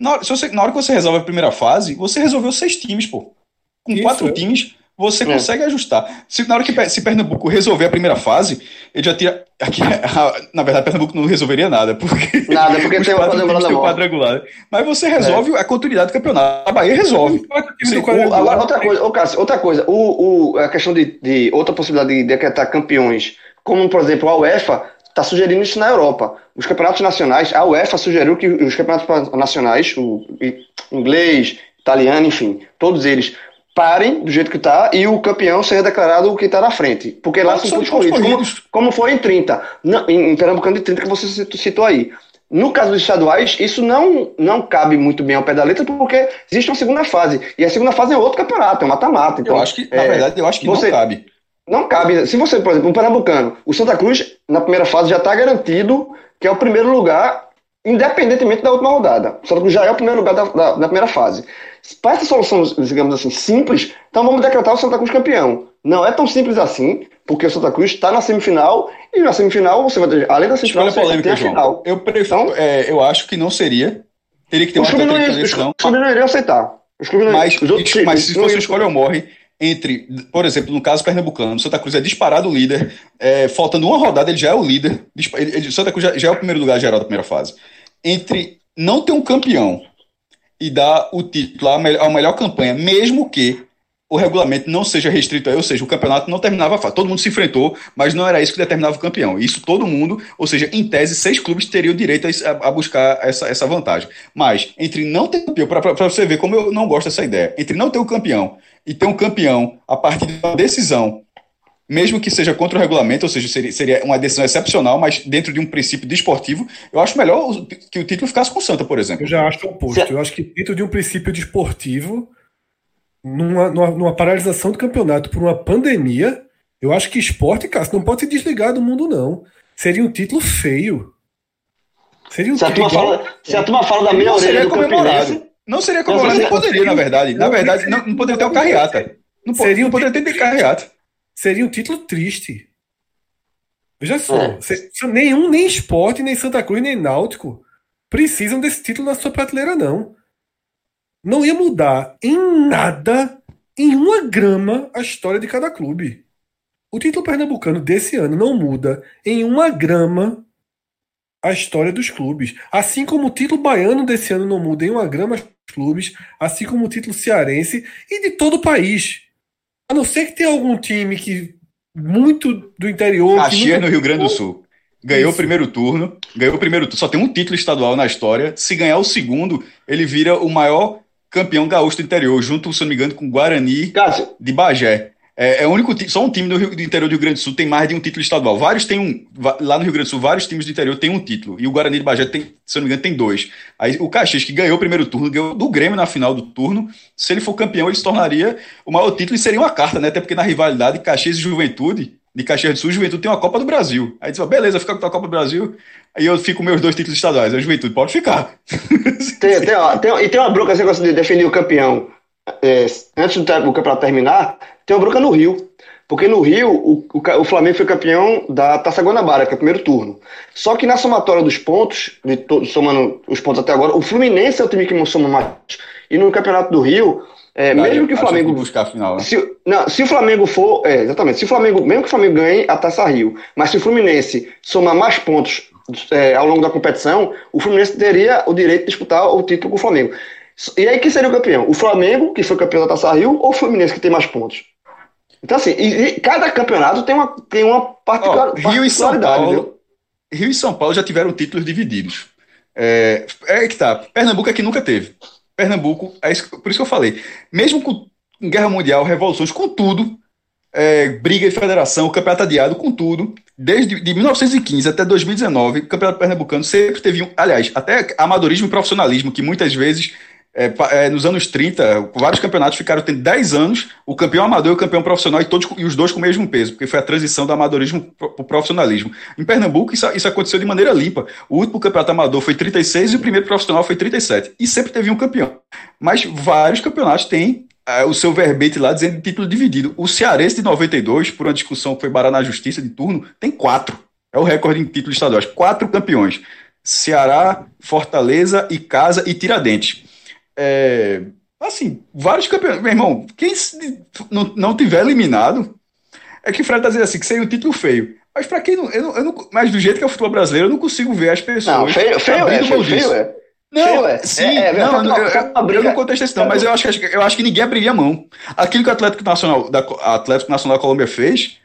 Na hora, você, na hora que você resolve a primeira fase, você resolveu seis times, pô. Com Isso, quatro é. times, você é. consegue ajustar. Se, na hora que se Pernambuco resolver a primeira fase, ele já tira. Aqui, na verdade, Pernambuco não resolveria nada, porque. Nada, porque tem o quadrangular. quadrangular. Mas você resolve é. a continuidade do campeonato. A Bahia resolve. Sim, o, agora, outra coisa, ô, Cássio, outra coisa. O, o, a questão de, de outra possibilidade de decretar campeões como por exemplo a UEFA está sugerindo isso na Europa. Os campeonatos nacionais, a UEFA sugeriu que os campeonatos nacionais, o inglês, italiano, enfim, todos eles parem do jeito que está e o campeão seja declarado o que está na frente. Porque lá são todos corridos, como, como foi em 30, não, em Pernambucano de 30 que você citou aí. No caso dos estaduais, isso não, não cabe muito bem ao pé da letra, porque existe uma segunda fase. E a segunda fase é outro campeonato, é um mata-mata. Então, eu acho que, é, na verdade, eu acho que você, não cabe. Não cabe. Se você, por exemplo, um Pernambucano, o Santa Cruz, na primeira fase, já está garantido que é o primeiro lugar, independentemente da última rodada. O Santa Cruz já é o primeiro lugar da, da, da primeira fase. Para essa solução, digamos assim, simples, então vamos decretar o Santa Cruz campeão. Não é tão simples assim, porque o Santa Cruz está na semifinal, e na semifinal, você vai ter, além da semifinal, Escolha polêmica, tem a final. Eu, prefiro, então, é, eu acho que não seria. Teria que ter uma clube não, iria, Os clubes não iriam aceitar. Os não, mas, os outros, mas se fosse escolha ou morre, entre, por exemplo, no caso pernambucano, Santa Cruz é disparado o líder, é, faltando uma rodada ele já é o líder, ele, ele, Santa Cruz já, já, é o primeiro lugar geral da primeira fase. Entre não ter um campeão e dar o título à melhor, à melhor campanha, mesmo que o regulamento não seja restrito aí, ou seja, o campeonato não terminava fácil. Todo mundo se enfrentou, mas não era isso que determinava o campeão. Isso todo mundo, ou seja, em tese, seis clubes teriam direito a, a buscar essa, essa vantagem. Mas, entre não ter campeão, para você ver como eu não gosto dessa ideia, entre não ter o campeão e ter um campeão a partir de uma decisão, mesmo que seja contra o regulamento, ou seja, seria, seria uma decisão excepcional, mas dentro de um princípio desportivo, eu acho melhor que o título ficasse com o Santa, por exemplo. Eu já acho o oposto. Eu acho que dentro de um princípio desportivo numa, numa, numa, paralisação do campeonato por uma pandemia, eu acho que esporte, cara, não pode se desligar do mundo, não. Seria um título feio. Seria um se, título a fala, se a turma fala da meia orelha do Campinense... Não seria comemorado, não poderia, na verdade. Na verdade, não, não poderia ter o carreata. Não, seria não poderia ter carreata. Seria um título triste. Veja só, é. nenhum, nem esporte, nem Santa Cruz, nem Náutico precisam desse título na sua prateleira, não não ia mudar em nada, em uma grama, a história de cada clube. O título pernambucano desse ano não muda em uma grama a história dos clubes. Assim como o título baiano desse ano não muda em uma grama dos clubes, assim como o título cearense e de todo o país. A não ser que tenha algum time que muito do interior. Caxias no Rio Grande do Sul. Ganhou Isso. o primeiro turno, ganhou o primeiro turno, só tem um título estadual na história. Se ganhar o segundo, ele vira o maior campeão gaúcho do interior, junto, se não me engano, com o Guarani Cássio. de Bagé. É, é o único só um time do, Rio, do, interior do Rio Grande do Sul tem mais de um título estadual. Vários têm um. Lá no Rio Grande do Sul, vários times do interior têm um título. E o Guarani de Bagé tem, se não me engano, tem dois. Aí o Caxias, que ganhou o primeiro turno, ganhou do Grêmio na final do turno. Se ele for campeão, ele se tornaria o maior título e seria uma carta, né? Até porque na rivalidade, Caxias e Juventude, de Caxias do Sul, Juventude tem uma Copa do Brasil. Aí diz, beleza, fica com a Copa do Brasil. Aí eu fico com meus dois títulos estaduais. A Juventude pode ficar. Tem, tem, ó, tem, e tem uma bronca, você gosta de definir o campeão. É, antes do, campeonato terminar, tem uma bronca no Rio. Porque no Rio, o, o, o, Flamengo foi campeão da Taça Guanabara, que é o primeiro turno. Só que na somatória dos pontos, de to, somando os pontos até agora, o Fluminense é o time que soma mais. E no Campeonato do Rio, é, mesmo que o Flamengo. Que buscar a final, né? se, não, se o Flamengo for. É, exatamente. Se o Flamengo. Mesmo que o Flamengo ganhe a Taça Rio, mas se o Fluminense somar mais pontos é, ao longo da competição, o Fluminense teria o direito de disputar o título com o Flamengo. E aí, quem seria o campeão? O Flamengo, que foi campeão da Taça Rio, ou o Fluminense, que tem mais pontos? Então, assim, e, e cada campeonato tem uma, tem uma particular, oh, Rio e São Paulo, Rio e São Paulo já tiveram títulos divididos. É, é que tá. Pernambuco é que nunca teve. Pernambuco, é isso, por isso que eu falei. Mesmo com guerra mundial, revoluções, com tudo, é, briga de federação, campeonato adiado, com tudo, desde de 1915 até 2019, o campeonato pernambucano sempre teve um. Aliás, até amadorismo e profissionalismo, que muitas vezes é, é, nos anos 30, vários campeonatos ficaram tendo 10 anos, o campeão amador e o campeão profissional, e, todos, e os dois com o mesmo peso, porque foi a transição do amadorismo para o profissionalismo. Em Pernambuco, isso, isso aconteceu de maneira limpa. O último campeonato amador foi 36 e o primeiro profissional foi 37. E sempre teve um campeão. Mas vários campeonatos têm é, o seu verbete lá dizendo título dividido. O Cearense de 92, por uma discussão que foi barrar na justiça de turno, tem quatro. É o recorde em títulos estaduais. Quatro campeões. Ceará, Fortaleza, e Casa e Tiradentes. É, assim, vários campeões. Meu irmão, quem não, não tiver eliminado, é que o Fred tá dizendo assim, que seria um título feio. Mas para quem não eu, não. eu não. Mas do jeito que é o futebol brasileiro, eu não consigo ver as pessoas. Não, feio, feio é, feio, feio é. Não, é. sim, é, é, não, eu, eu, eu, não contestei isso, não, mas eu acho, que, eu acho que ninguém abriria a mão. Aquilo que o Atlético Nacional, da, Atlético Nacional da Colômbia fez,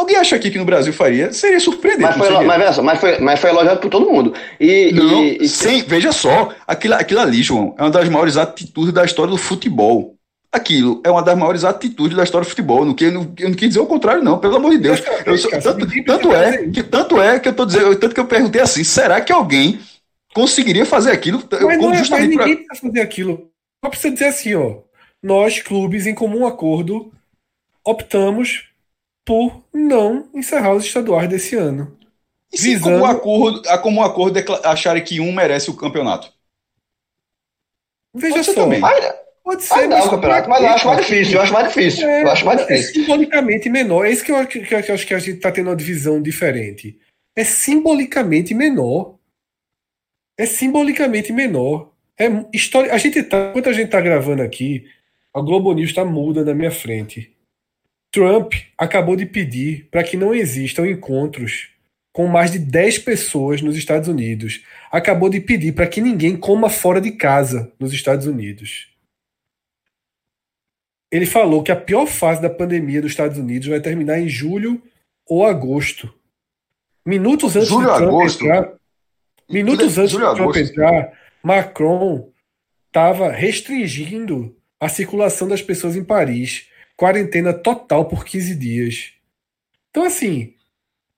Alguém acha aqui que no Brasil faria? Seria surpreendente. Mas foi, mas, mas, foi, mas foi elogiado por todo mundo. E, não, e, e... Sim, veja só, aquilo, aquilo ali, João, é uma das maiores atitudes da história do futebol. Aquilo é uma das maiores atitudes da história do futebol. Não, eu, não, eu não quis dizer o contrário, não, pelo amor de Deus. Eu, sou, tanto, tanto, é, que, tanto é que eu tô dizendo, tanto que eu perguntei assim: será que alguém conseguiria fazer aquilo? Mas, não, é, mas ninguém pra... precisa fazer aquilo. Só precisa dizer assim, ó. Nós, clubes, em comum acordo, optamos por não encerrar os estaduais desse ano. E se visando... como acordo, como acordo acharem que um merece o campeonato? Veja Pode só. Também. Pode ser, mas, o campeonato, mas eu acho mais difícil. Eu acho mais difícil. É, eu acho mais é difícil. É simbolicamente menor. É isso que eu, que, que eu acho que a gente está tendo uma divisão diferente. É simbolicamente menor. É simbolicamente menor. É história. A gente tá, enquanto a gente está gravando aqui, a Globo News está muda na minha frente. Trump acabou de pedir para que não existam encontros com mais de 10 pessoas nos Estados Unidos. Acabou de pedir para que ninguém coma fora de casa nos Estados Unidos. Ele falou que a pior fase da pandemia dos Estados Unidos vai terminar em julho ou agosto. Minutos antes julho, de Trump agosto. entrar, minutos antes julho, de Trump agosto. entrar, Macron estava restringindo a circulação das pessoas em Paris quarentena total por 15 dias. Então, assim,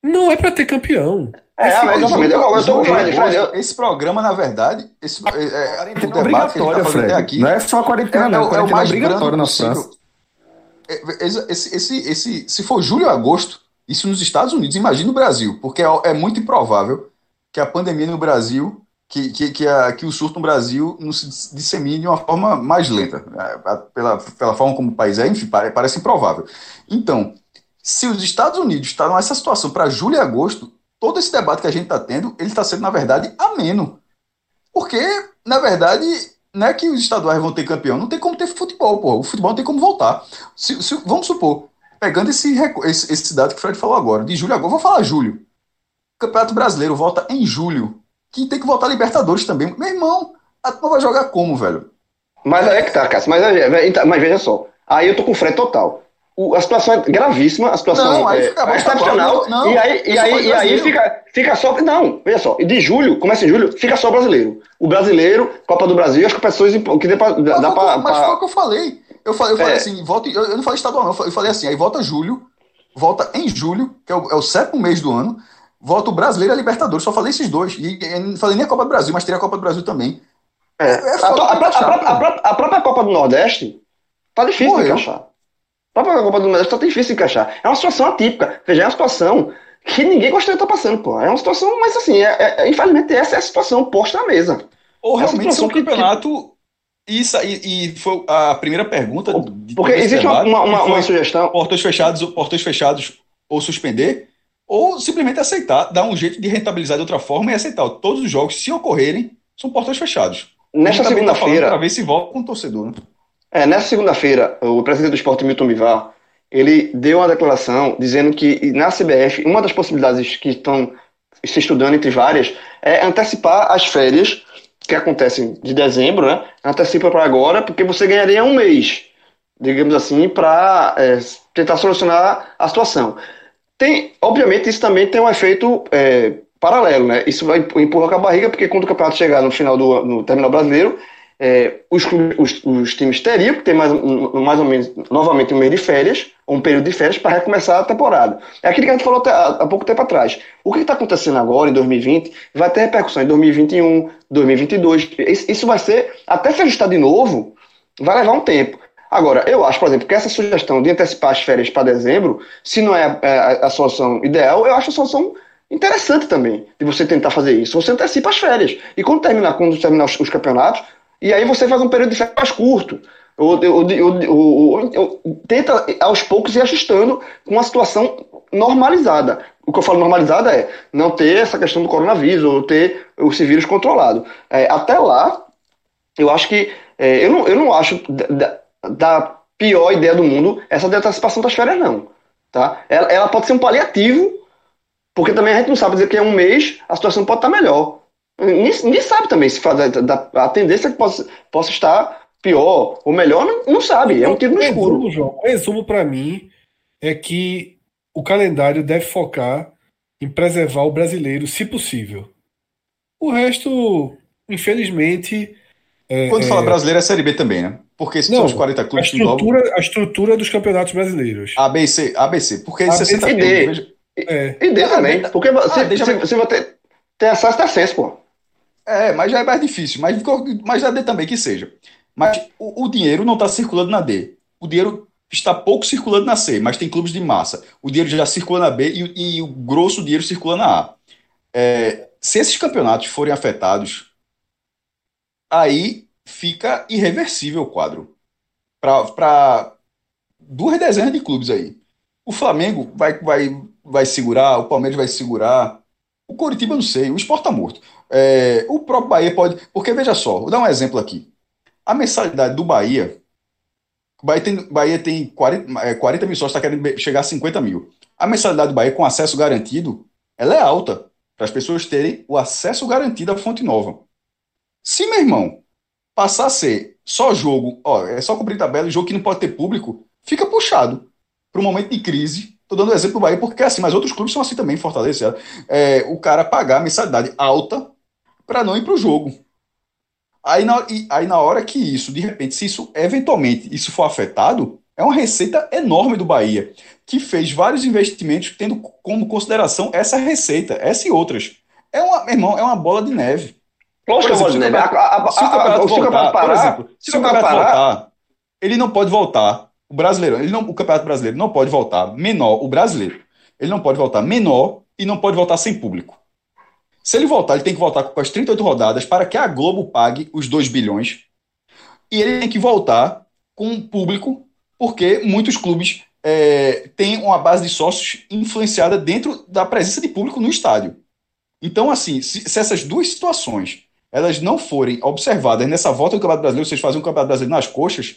não é para ter campeão. É, esse, mas eu, eu, eu, esse programa, na verdade, esse, é, é, o debate que a gente tá Fred. aqui. Não é só a quarentena, é, não. É, quarentena é o mais obrigatório na França. É, esse, esse, esse, se for julho ou agosto, isso nos Estados Unidos, imagina no Brasil, porque é, é muito improvável que a pandemia no Brasil que, que, que, a, que o surto no Brasil não se dissemine de uma forma mais lenta, é, pela, pela forma como o país é, enfim, parece improvável. Então, se os Estados Unidos estão nessa situação para julho e agosto, todo esse debate que a gente está tendo, ele está sendo, na verdade, ameno. Porque, na verdade, não é que os estaduais vão ter campeão, não tem como ter futebol, pô. O futebol não tem como voltar. Se, se, vamos supor, pegando esse, esse, esse dado que o Fred falou agora, de julho a agosto, vou falar julho. O Campeonato Brasileiro volta em julho que tem que voltar a Libertadores também. Meu irmão, a turma vai jogar como, velho? Mas aí é que tá, Cássio. Mas, então, mas veja só. Aí eu tô com frete total. O, a situação é gravíssima, a situação não, aí é, é excepcional. Não, e aí, e aí, e aí fica, fica só. Não, veja só. De julho, começa em julho, fica só o brasileiro. O brasileiro, Copa do Brasil, as competições que dá pra. Dá mas, pra, mas pra... foi o que eu falei. Eu falei, eu falei é. assim, volta, eu, eu, não falei estadual, não. Eu falei assim, aí volta julho, volta em julho, que é o, é o sétimo mês do ano, volta o brasileiro e a Libertadores. Só falei esses dois. E, e não falei nem a Copa do Brasil, mas teria a Copa do Brasil também. É, é a, a, a, própria Copa do Nordeste tá difícil Morreu. de encaixar. A própria Copa do Nordeste tá difícil de encaixar. É uma situação atípica. Veja, é uma situação que ninguém gostaria de estar passando, pô. É uma situação, mas assim, é, é, infelizmente essa é a situação posta na mesa. Ou realmente é um campeonato. Isso, e, e, foi a primeira pergunta. Porque existe debate, uma, uma, uma sugestão. Portões fechados, portões fechados ou suspender, ou simplesmente aceitar, dar um jeito de rentabilizar de outra forma e aceitar. Todos os jogos, se ocorrerem, são portões fechados. Nesta tá segunda-feira. Para ver se volta com o torcedor. Né? É, nessa segunda-feira, o presidente do esporte, Milton Bivar, ele deu uma declaração dizendo que na CBF, uma das possibilidades que estão se estudando entre várias é antecipar as férias que acontecem de dezembro, né? Antecipa para agora, porque você ganharia um mês, digamos assim, para é, tentar solucionar a situação. Tem, obviamente, isso também tem um efeito é, paralelo, né? Isso vai empurrar com a barriga, porque quando o campeonato chegar no final do no terminal brasileiro, é, os, os, os, times teriam que ter mais, mais ou menos novamente um mês de férias, um período de férias, para recomeçar a temporada. É aquilo que a gente falou há, há pouco tempo atrás. O que está acontecendo agora, em 2020, vai ter repercussão em 2021, 2022. Isso, isso vai ser, até se ajustar de novo, vai levar um tempo. Agora, eu acho, por exemplo, que essa sugestão de antecipar as férias para dezembro, se não é a, é, a, a solução ideal, eu acho a solução interessante também de você tentar fazer isso. Você antecipa as férias. E quando terminar, quando terminar os, os campeonatos, e aí você faz um período de férias mais curto. Ou, ou, ou, ou, tenta aos poucos ir ajustando com uma situação normalizada. O que eu falo normalizada é não ter essa questão do coronavírus ou ter esse vírus controlado. É, até lá, eu acho que. É, eu, não, eu não acho pior ideia do mundo essa de antecipação das férias, não. Tá? Ela, ela pode ser um paliativo porque também a gente não sabe dizer que é um mês a situação pode estar melhor. Ninguém, sabe também se faz, a, a tendência é que possa, possa estar pior ou melhor, não, não sabe. É um tiro no escuro. Resumo, João, o resumo para mim é que o calendário deve focar em preservar o brasileiro, se possível. O resto, infelizmente. É, Quando é... fala brasileiro é Série B também, né? Porque são os 40 clubes a estrutura, a estrutura dos campeonatos brasileiros. ABC, ABC. Porque ABC 60 clubes. É. E D também. Porque ah, se, deixa se você ter, ter acesso, tem acesso, pô. É, mas já é mais difícil. Mas, mas a D também que seja. Mas o, o dinheiro não está circulando na D. O dinheiro está pouco circulando na C, mas tem clubes de massa. O dinheiro já circula na B e, e o grosso dinheiro circula na A. É, se esses campeonatos forem afetados, aí fica irreversível o quadro. Para duas dezenas de clubes aí. O Flamengo vai, vai vai segurar, o Palmeiras vai segurar. O Coritiba, não sei, o Sport tá morto. É, o próprio Bahia pode. Porque veja só, vou dar um exemplo aqui. A mensalidade do Bahia. O Bahia tem, Bahia tem 40, é, 40 mil sócios, está querendo chegar a 50 mil. A mensalidade do Bahia com acesso garantido, ela é alta. Para as pessoas terem o acesso garantido à fonte nova. Se, meu irmão, passar a ser só jogo, ó, é só cumprir tabela, jogo que não pode ter público, fica puxado para um momento de crise Estou dando exemplo do Bahia porque é assim, mas outros clubes são assim também, Fortaleza. É, o cara pagar a mensalidade alta para não ir para o jogo. Aí na, aí na hora que isso, de repente, se isso eventualmente isso for afetado, é uma receita enorme do Bahia, que fez vários investimentos tendo como consideração essa receita, essa e outras. É uma, irmão, é uma bola de neve. Lógico que é bola de neve. Se o campeonato voltar, por exemplo, se o campeonato voltar, ele não pode voltar o brasileiro, ele não, o Campeonato Brasileiro não pode voltar menor, o brasileiro, ele não pode voltar menor e não pode voltar sem público. Se ele voltar, ele tem que voltar com as 38 rodadas para que a Globo pague os 2 bilhões. E ele tem que voltar com público, porque muitos clubes é, têm uma base de sócios influenciada dentro da presença de público no estádio. Então, assim, se, se essas duas situações elas não forem observadas nessa volta do Campeonato Brasileiro, vocês fazem um Campeonato Brasileiro nas coxas,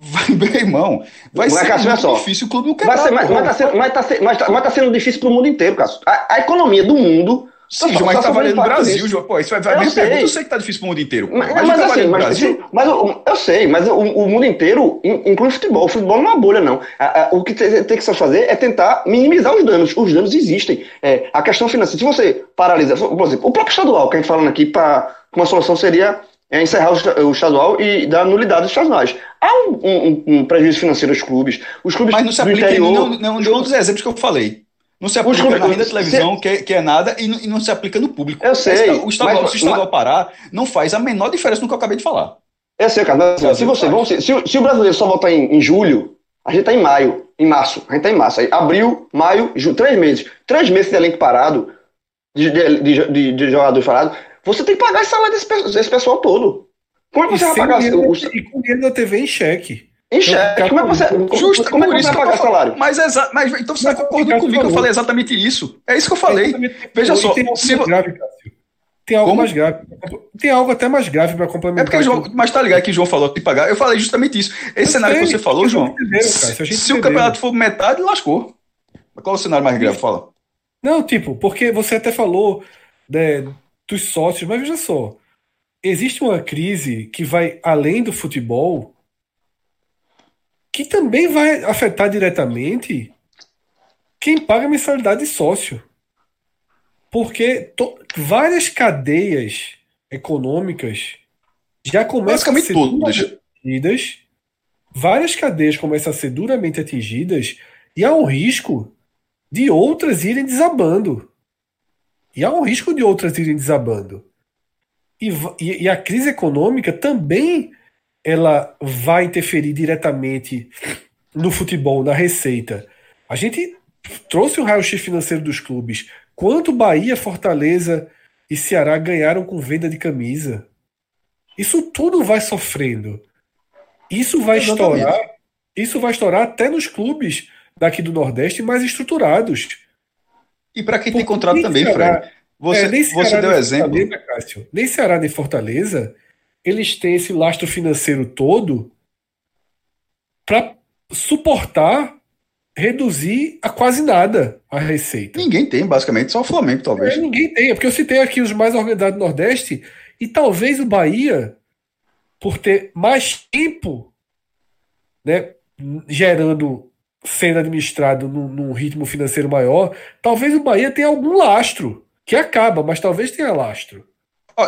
Vai, meu irmão, vai mas, ser Cássio, muito difícil o clube não quebrar. Vai ser, mas, mas, tá sendo, mas, tá, mas, tá, mas tá sendo difícil para o mundo inteiro, Cássio. A, a, economia do mundo Sim, João, mas tá valendo no Brasil, João. Pô, isso vai, vai eu, sei. eu sei que tá difícil pro mundo inteiro. Mas, mas, mas assim, mas, Brasil... mas eu, eu, sei, mas o, o, mundo inteiro inclui o futebol. O futebol não é uma bolha, não. o que tem, tem que se fazer é tentar minimizar os danos. Os danos existem. É, a questão financeira, se você paralisa, por exemplo, o próprio estadual, que a gente falando aqui, para uma solução seria é encerrar o estadual e dar nulidade aos estaduais. Há um, um, um, prejuízo financeiro aos clubes. Os clubes Mas não se aplica interior, não, não, não, um dos exemplos que eu falei. Não se aplica na renda da televisão, se... que, é, que é nada, e não, e não, se aplica no público. Eu sei. O estadual, mas, se o estadual mas... parar, não faz a menor diferença no que eu acabei de falar. Eu sei, cara. Mas, se, você, vamos, se, se, o brasileiro só voltar em, em julho, a gente está em maio, em março. A gente está em março. Aí, abril, maio, junho, três meses. Três meses de elenco parado, de, de, de, de, de jogador parado. Você tem que pagar esse salário desse, desse pessoal todo. Como é que você vai pagar o, E com dinheiro da TV em cheque. Em cheque. Como é que você, justo, como é que você vai pagar salário? Mas, exa, mas então você está concordando comigo que eu falei exatamente isso. É isso que eu falei. Veja só. Tem algo, se... mais grave, tem algo mais grave. Tem algo até mais grave para complementar. É porque João, mas tá ligado que o João falou que pagar. Eu falei justamente isso. Esse eu cenário sei, que você falou, João. se, se o campeonato for metade, lascou. Qual é o cenário mais grave? Fala. Não, tipo, porque você até falou né, dos sócios, mas veja só existe uma crise que vai além do futebol, que também vai afetar diretamente quem paga mensalidade de sócio. Porque várias cadeias econômicas já começam a ser atingidas, várias cadeias começam a ser duramente atingidas e há um risco de outras irem desabando. E há um risco de outras irem desabando. E, e, e a crise econômica também ela vai interferir diretamente no futebol, na receita. A gente trouxe o raio-x financeiro dos clubes. Quanto Bahia, Fortaleza e Ceará ganharam com venda de camisa? Isso tudo vai sofrendo. Isso vai Exatamente. estourar. Isso vai estourar até nos clubes daqui do Nordeste mais estruturados. E para quem Porque tem contrato também, Fred. Você, é, nem você deu exemplo. Nem Ceará nem Fortaleza, eles têm esse lastro financeiro todo para suportar reduzir a quase nada a receita. Ninguém tem, basicamente, só o Flamengo, talvez. É, ninguém tem, é porque eu citei aqui os mais organizados do Nordeste e talvez o Bahia, por ter mais tempo né, gerando, sendo administrado num, num ritmo financeiro maior, talvez o Bahia tenha algum lastro que acaba, mas talvez tenha lastro.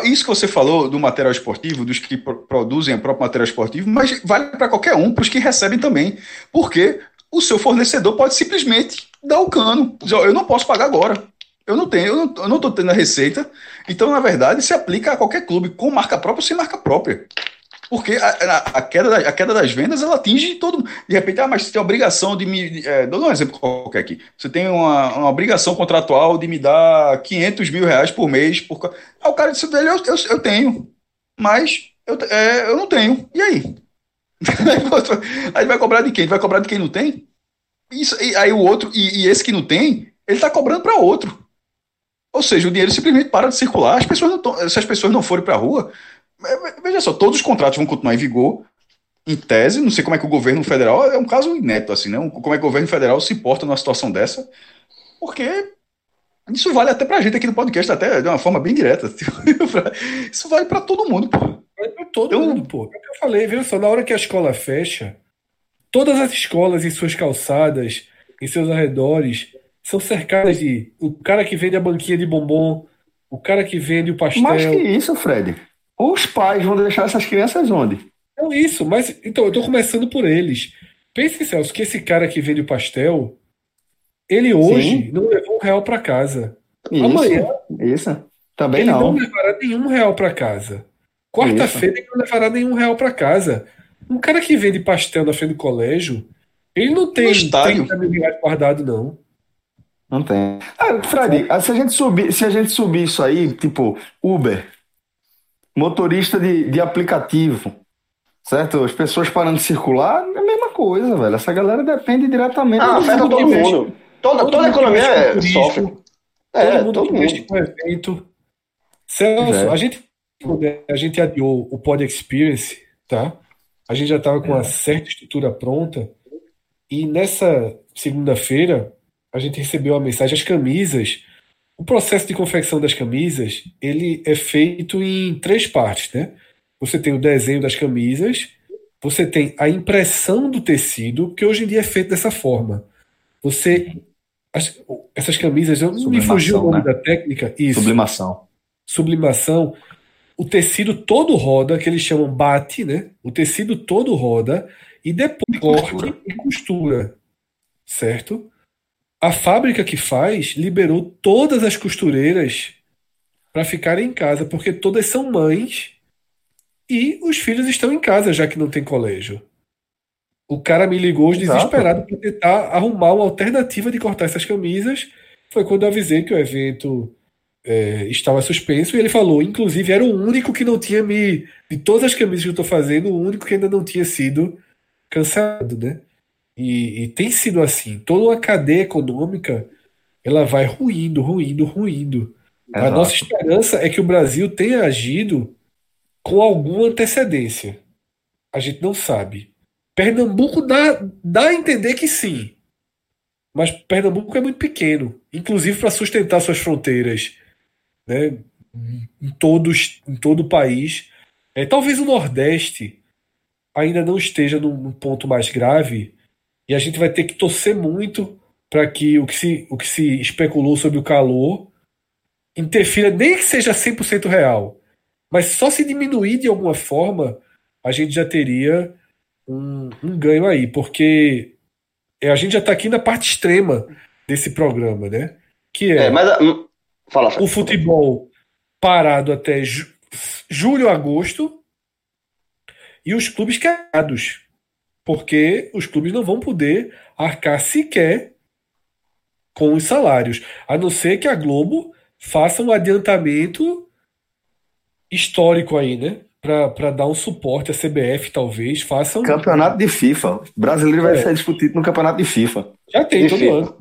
Isso que você falou do material esportivo, dos que produzem o próprio material esportivo, mas vale para qualquer um, para os que recebem também. Porque o seu fornecedor pode simplesmente dar o cano. Dizer, eu não posso pagar agora. Eu não tenho, eu não estou tendo a receita. Então, na verdade, se aplica a qualquer clube, com marca própria ou sem marca própria. Porque a, a, a, queda, a queda das vendas ela atinge todo mundo. De repente, ah, mas você tem a obrigação de me. É, dou um exemplo qualquer aqui. Você tem uma, uma obrigação contratual de me dar 500 mil reais por mês. Por... Ah, o cara disse dele, eu, eu, eu tenho. Mas eu, é, eu não tenho. E aí? aí vai cobrar de quem? Vai cobrar de quem não tem? Isso, e, aí o outro, e, e esse que não tem, ele está cobrando para outro. Ou seja, o dinheiro simplesmente para de circular. As pessoas não tão, se as pessoas não forem para a rua, Veja só, todos os contratos vão continuar em vigor, em tese, não sei como é que o governo federal, é um caso inédito, assim, né? Como é que o governo federal se porta numa situação dessa, porque isso vale até pra gente aqui no podcast, até de uma forma bem direta. isso vale para todo mundo, pô. Vale pra todo então, mundo, pô. É o que eu falei, viu só, na hora que a escola fecha, todas as escolas em suas calçadas, em seus arredores, são cercadas de o cara que vende a banquinha de bombom, o cara que vende o pastel. Mais que isso, Fred. Os pais vão deixar essas crianças onde? Não, isso, mas então eu tô começando por eles. Pense, Celso, que esse cara que vende o pastel, ele hoje Sim. não levou um real para casa. Isso, Amanhã. Isso. Também ele não. não levará nenhum real para casa. Quarta-feira ele não levará nenhum real para casa. Um cara que vende pastel na frente do colégio, ele não tem 30 mil reais guardado, não. Não tem. Ah, Fred, se a gente subir, se a gente subir isso aí, tipo, Uber, motorista de, de aplicativo, certo? As pessoas parando de circular, é a mesma coisa, velho. Essa galera depende diretamente ah, afeta todo mundo. Toda, todo toda a economia é, sofre. É, todo mundo todo mundo. com evento. Celso, é. a gente a gente adiou o Pod Experience, tá? A gente já estava com uma é. certa estrutura pronta e nessa segunda-feira a gente recebeu a mensagem, as camisas o processo de confecção das camisas ele é feito em três partes, né? Você tem o desenho das camisas, você tem a impressão do tecido, que hoje em dia é feito dessa forma. Você as, essas camisas, eu não me fugiu o nome né? da técnica. Isso. Sublimação. Sublimação. O tecido todo roda, que eles chamam bate, né? O tecido todo roda e depois corte e costura. Certo? A fábrica que faz liberou todas as costureiras para ficarem em casa, porque todas são mães e os filhos estão em casa, já que não tem colégio. O cara me ligou desesperado para tentar arrumar uma alternativa de cortar essas camisas. Foi quando eu avisei que o evento é, estava suspenso e ele falou, inclusive, era o único que não tinha me. De todas as camisas que eu estou fazendo, o único que ainda não tinha sido cancelado, né? E, e, tem sido assim. Toda uma cadeia econômica ela vai ruindo, ruindo, ruindo. Exato. A nossa esperança é que o Brasil tenha agido com alguma antecedência. A gente não sabe. Pernambuco dá, dá a entender que sim. Mas Pernambuco é muito pequeno, inclusive para sustentar suas fronteiras né, em, todos, em todo o país. É, talvez o Nordeste ainda não esteja num, num ponto mais grave e a gente vai ter que torcer muito para que o que, se, o que se especulou sobre o calor interfira, nem que seja 100% real, mas só se diminuir de alguma forma, a gente já teria um, um ganho aí, porque a gente já está aqui na parte extrema desse programa, né? Que é, é mas, hum, fala, o futebol parado até ju, julho, agosto e os clubes quebrados, porque os clubes não vão poder arcar sequer com os salários, a não ser que a Globo faça um adiantamento histórico aí, né? para dar um suporte à CBF, talvez, faça um. Campeonato de FIFA. O brasileiro vai é. ser discutido no campeonato de FIFA. Já tem, de todo FIFA. ano.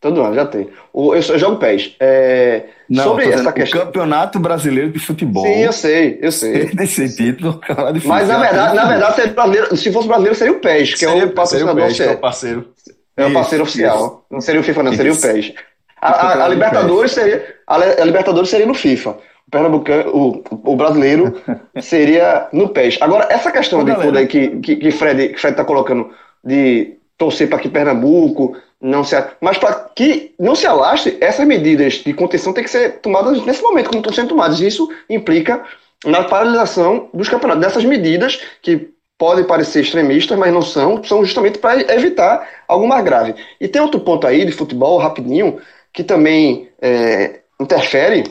Todo ano, já tem. O, eu, eu jogo PES. É, Não, sobre essa questão. O Campeonato Brasileiro de Futebol. Sim, eu sei, eu sei. Nesse título, de Mas na verdade, na verdade se, brasileiro, se fosse brasileiro, seria o PES, que seria, é o patrocinador. Seria o PES, que é o parceiro. É o parceiro isso, oficial. Isso. Não seria o FIFA, não, seria o PES. A, a, a Libertadores seria, a, a Libertadores seria no FIFA pernambucano, o, o brasileiro seria no PES. Agora, essa questão de tudo aí que, que, que Fred que Fred está colocando de torcer para que Pernambuco não se. Mas para que não se alastre, essas medidas de contenção têm que ser tomadas nesse momento, como estão sendo tomadas. Isso implica na paralisação dos campeonatos. Dessas medidas que podem parecer extremistas, mas não são, são justamente para evitar algo mais grave. E tem outro ponto aí de futebol, rapidinho, que também é, interfere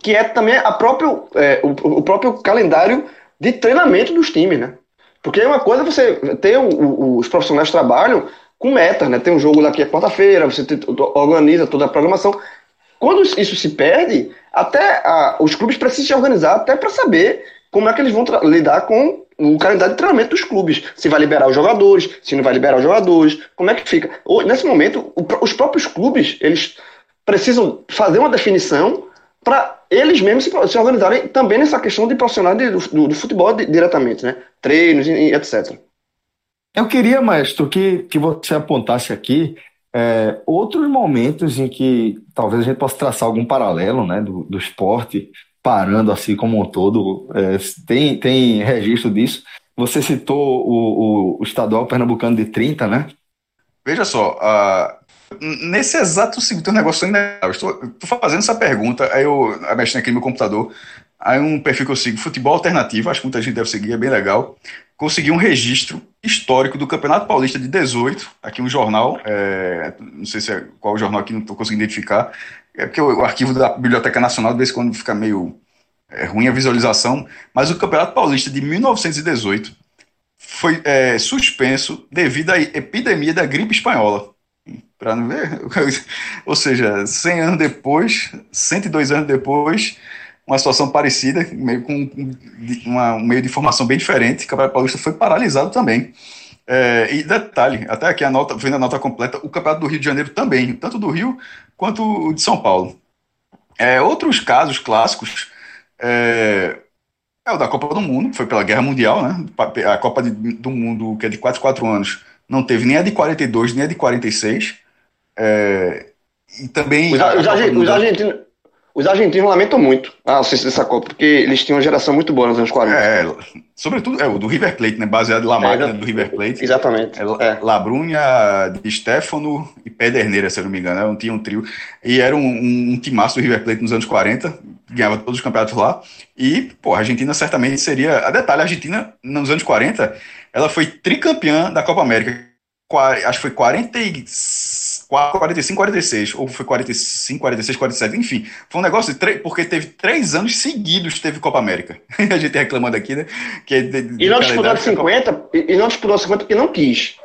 que é também a próprio, é, o, o, próprio calendário de treinamento dos times, né? Porque é uma coisa você ter o, o, os profissionais trabalham com metas, né? Tem um jogo daqui a quarta-feira, você te, organiza toda a programação. Quando isso se perde, até a, os clubes precisam se organizar até para saber como é que eles vão lidar com o calendário de treinamento dos clubes. Se vai liberar os jogadores, se não vai liberar os jogadores, como é que fica. Nesse momento, os próprios clubes, eles precisam fazer uma definição para eles mesmos se, se, organizarem também nessa questão de profissional de, do, do, futebol de, diretamente, né? Treinos e, e, etc. Eu queria, maestro, que, que você apontasse aqui é, outros momentos em que talvez a gente possa traçar algum paralelo né, do, do esporte, parando assim como um todo. É, tem, tem registro disso. Você citou o, o, o estadual pernambucano de 30, né? Veja só, a, Nesse exato segundo, um negócio ainda. Estou, estou fazendo essa pergunta, aí eu mexendo aqui no meu computador. Aí um perfil que eu sigo, Futebol Alternativo, acho que muita gente deve seguir, é bem legal. Consegui um registro histórico do Campeonato Paulista de 18, aqui um jornal, é, não sei se é qual jornal aqui, não estou conseguindo identificar. É porque o, o, arquivo da Biblioteca Nacional, de vez em quando fica meio é, ruim a visualização, mas o Campeonato Paulista de 1918 foi é, suspenso devido à epidemia da gripe espanhola para não ver. Ou seja, 100 anos depois, 102 anos depois, uma situação parecida, meio com uma, um meio de informação bem diferente, o Campeonato Paulista foi paralisado também. É, e detalhe, até aqui a nota, vendo a nota completa, o Campeonato do Rio de Janeiro também, tanto do Rio quanto o de São Paulo. É, outros casos clássicos é, é, o da Copa do Mundo, que foi pela Guerra Mundial, né? A Copa de, do Mundo, que é de 4 4 anos, não teve nem a de 42, nem a de 46. É, e também. Os, os, os argentinos. Os argentinos lamentam muito a ausência dessa Copa, porque eles tinham uma geração muito boa nos anos 40. É, sobretudo é, o do River Plate, né? Baseado em La Máquina é, do River Plate. Exatamente. É, é. Labrunha, Di Stefano e Pederneira, se eu não me engano. Não tinha um trio. E era um, um, um timaço do River Plate nos anos 40, ganhava todos os campeonatos lá. E, pô, a Argentina certamente seria. A detalhe, a Argentina, nos anos 40, ela foi tricampeã da Copa América. Acho que foi 40 45, 46, ou foi 45, 46, 47, enfim. Foi um negócio, de porque teve três anos seguidos teve Copa América. a gente reclamando aqui, né? Que é de, de e não disputou 50, Copa... e não disputou 50 porque não quis.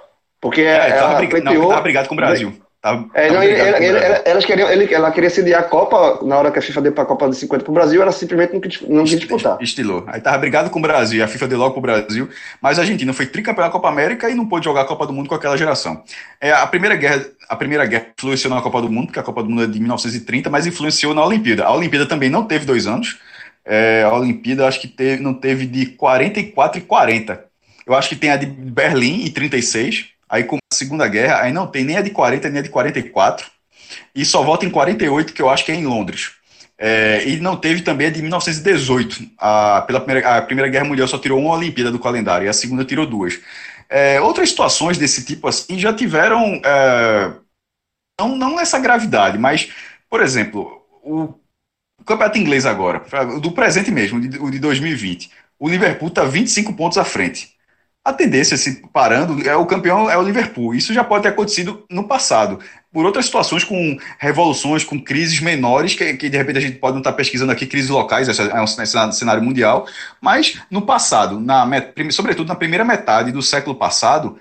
Porque é, ela pleiteou, não, tava brigado com o Brasil. Tava, é, não, ele, ele, ele, elas queriam, ele, ela queria sediar a Copa, na hora que a FIFA deu para a Copa de 50 para o Brasil, ela simplesmente não quis, não quis disputar. Estilou. Aí tava brigado com o Brasil, a FIFA deu logo para o Brasil, mas a Argentina foi tricampeã da Copa América e não pôde jogar a Copa do Mundo com aquela geração. É, a, primeira guerra, a primeira guerra influenciou na Copa do Mundo, porque a Copa do Mundo é de 1930, mas influenciou na Olimpíada. A Olimpíada também não teve dois anos. É, a Olimpíada acho que teve, não teve de 44 e 40. Eu acho que tem a de Berlim em 36, aí com a Segunda Guerra, aí não tem nem a de 40 nem a de 44 e só volta em 48, que eu acho que é em Londres. É, e não teve também a de 1918. A, pela primeira, a Primeira Guerra Mundial só tirou uma Olimpíada do calendário, e a segunda tirou duas. É, outras situações desse tipo assim já tiveram. É, não, não nessa gravidade, mas, por exemplo, o, o campeonato inglês agora, do presente mesmo, o de 2020. O Liverpool está 25 pontos à frente a tendência, se parando, é o campeão é o Liverpool. Isso já pode ter acontecido no passado, por outras situações, com revoluções, com crises menores, que, que de repente a gente pode não estar pesquisando aqui, crises locais, esse é um cenário mundial, mas no passado, na, sobretudo na primeira metade do século passado,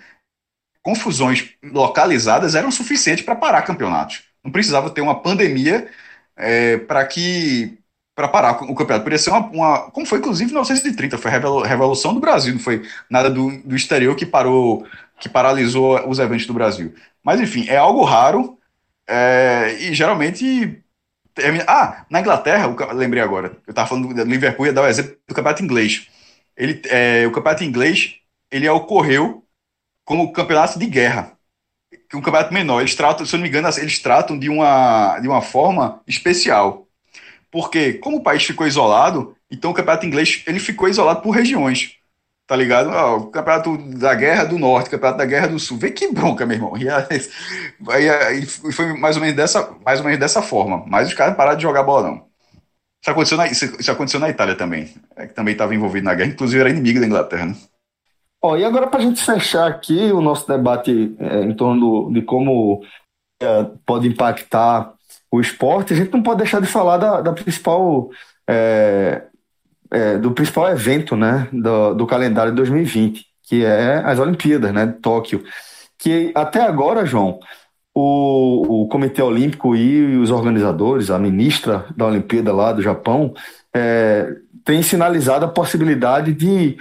confusões localizadas eram suficientes para parar campeonatos. Não precisava ter uma pandemia é, para que para parar o campeonato. Poderia ser uma, uma, Como foi, inclusive, em 1930, foi a Revolução do Brasil, não foi nada do, do exterior que parou, que paralisou os eventos do Brasil. Mas, enfim, é algo raro é, e geralmente. Ah, na Inglaterra, eu lembrei agora, eu estava falando do Liverpool, ia dar o exemplo do campeonato inglês. Ele, é, o campeonato inglês ele ocorreu como campeonato de guerra. Um campeonato menor. Eles tratam, se eu não me engano, eles tratam de uma, de uma forma especial porque, como o país ficou isolado, então o campeonato inglês ele ficou isolado por regiões. Tá ligado? Ah, o campeonato da Guerra do Norte, campeonato da Guerra do Sul. Vê que bronca, meu irmão. E aí, foi mais ou, menos dessa, mais ou menos dessa forma. Mas os caras pararam de jogar bola, não. Isso aconteceu na, isso aconteceu na Itália também. É, que também estava envolvido na guerra, inclusive era inimigo da Inglaterra. Né? Ó, e agora, para a gente fechar aqui o nosso debate é, em torno de como é, pode impactar o esporte, a gente não pode deixar de falar da, da principal é, é, do principal evento né, do, do, calendário de 2020, que é as Olimpíadas né, de Tóquio. Que até agora, João, o, o Comitê Olímpico e os organizadores, a ministra da Olimpíada lá do Japão, é, tem sinalizado a possibilidade de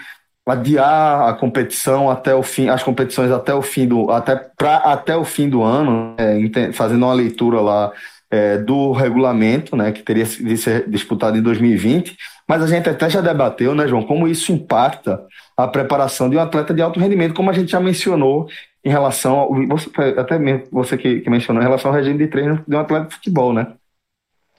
adiar a competição até o fim, as competições até o fim do até pra, até o fim do ano, é, fazendo uma leitura lá é, do regulamento, né, que teria de ser disputado em 2020, mas a gente até já debateu, né, João, como isso impacta a preparação de um atleta de alto rendimento, como a gente já mencionou em relação ao, você, até mesmo você que, que, mencionou, em relação ao regime de treino de um atleta de futebol, né?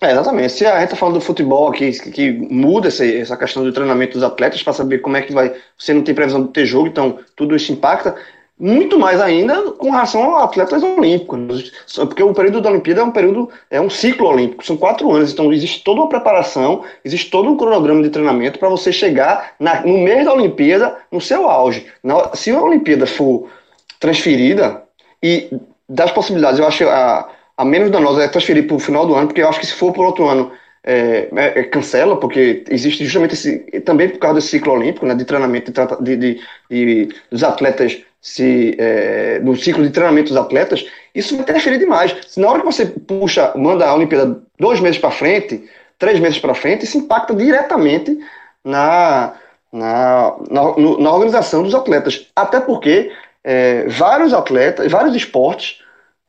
É, exatamente. Se a gente está falando do futebol aqui, que, que muda essa, essa questão do treinamento dos atletas para saber como é que vai. Você não tem previsão de ter jogo, então tudo isso impacta muito mais ainda com relação a atletas olímpicos, porque o período da Olimpíada é um período, é um ciclo olímpico, são quatro anos, então existe toda uma preparação, existe todo um cronograma de treinamento para você chegar na, no mês da Olimpíada no seu auge. Na, se a Olimpíada for transferida, e das possibilidades, eu acho a, a menos danosa é transferir para o final do ano, porque eu acho que se for por outro ano, é, é, é, cancela, porque existe justamente esse, também por causa desse ciclo olímpico, né, de treinamento de, de, de, dos atletas se é, no ciclo de treinamento dos atletas, isso vai interferir demais. Se na hora que você puxa, manda a Olimpíada dois meses para frente, três meses para frente, isso impacta diretamente na, na, na, na, organização dos atletas. Até porque é, vários atletas, vários esportes,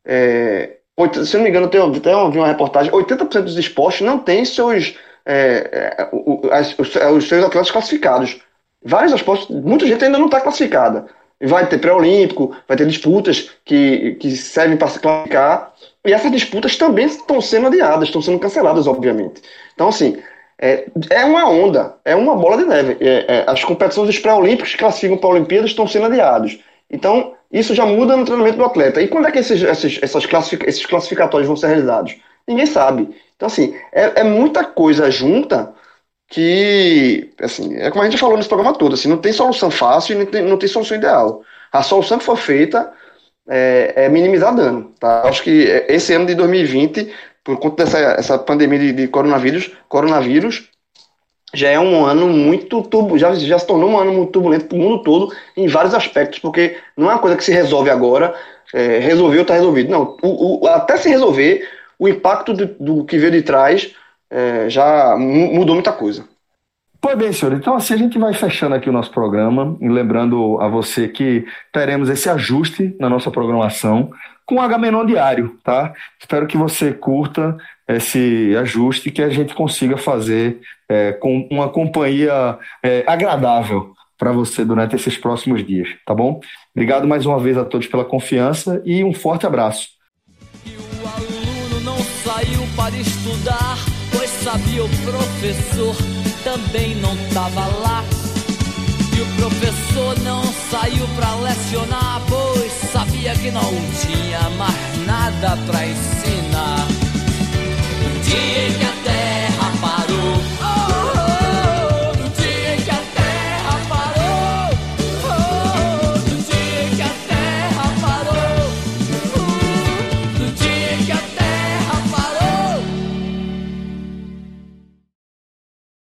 é, se não me engano, eu até ouvi uma reportagem, 80% dos esportes não tem seus, é, é os, os, seus atletas classificados. Vários esportes, muita gente ainda não está classificada. Vai ter pré-olímpico, vai ter disputas que, que servem para se classificar, e essas disputas também estão sendo adiadas, estão sendo canceladas, obviamente. Então, assim, é, é uma onda, é uma bola de neve. É, é, as competições dos pré-olímpicos que classificam para a Olimpíada estão sendo adiados. Então, isso já muda no treinamento do atleta. E quando é que esses, esses, essas classific, esses classificatórios vão ser realizados? Ninguém sabe. Então, assim, é, é muita coisa junta que, assim, é como a gente falou nesse programa todo, assim, não tem solução fácil e não tem, não tem solução ideal. A solução que for feita é, é minimizar dano, tá? Acho que esse ano de 2020, por conta dessa essa pandemia de, de coronavírus, coronavírus, já é um ano muito turbo, já, já se tornou um ano muito turbulento para o mundo todo em vários aspectos, porque não é uma coisa que se resolve agora, é, resolveu, está resolvido. Não, o, o, até se resolver, o impacto do, do que veio de trás é, já mudou muita coisa. Pois bem, senhor. Então, assim, a gente vai fechando aqui o nosso programa e lembrando a você que teremos esse ajuste na nossa programação com o Agamenon diário, tá? Espero que você curta esse ajuste que a gente consiga fazer é, com uma companhia é, agradável para você durante esses próximos dias, tá bom? Obrigado mais uma vez a todos pela confiança e um forte abraço. E o aluno não saiu para estudar, sabia, o professor também não tava lá. E o professor não saiu pra lecionar, pois sabia que não tinha mais nada pra ensinar. Um dia que a terra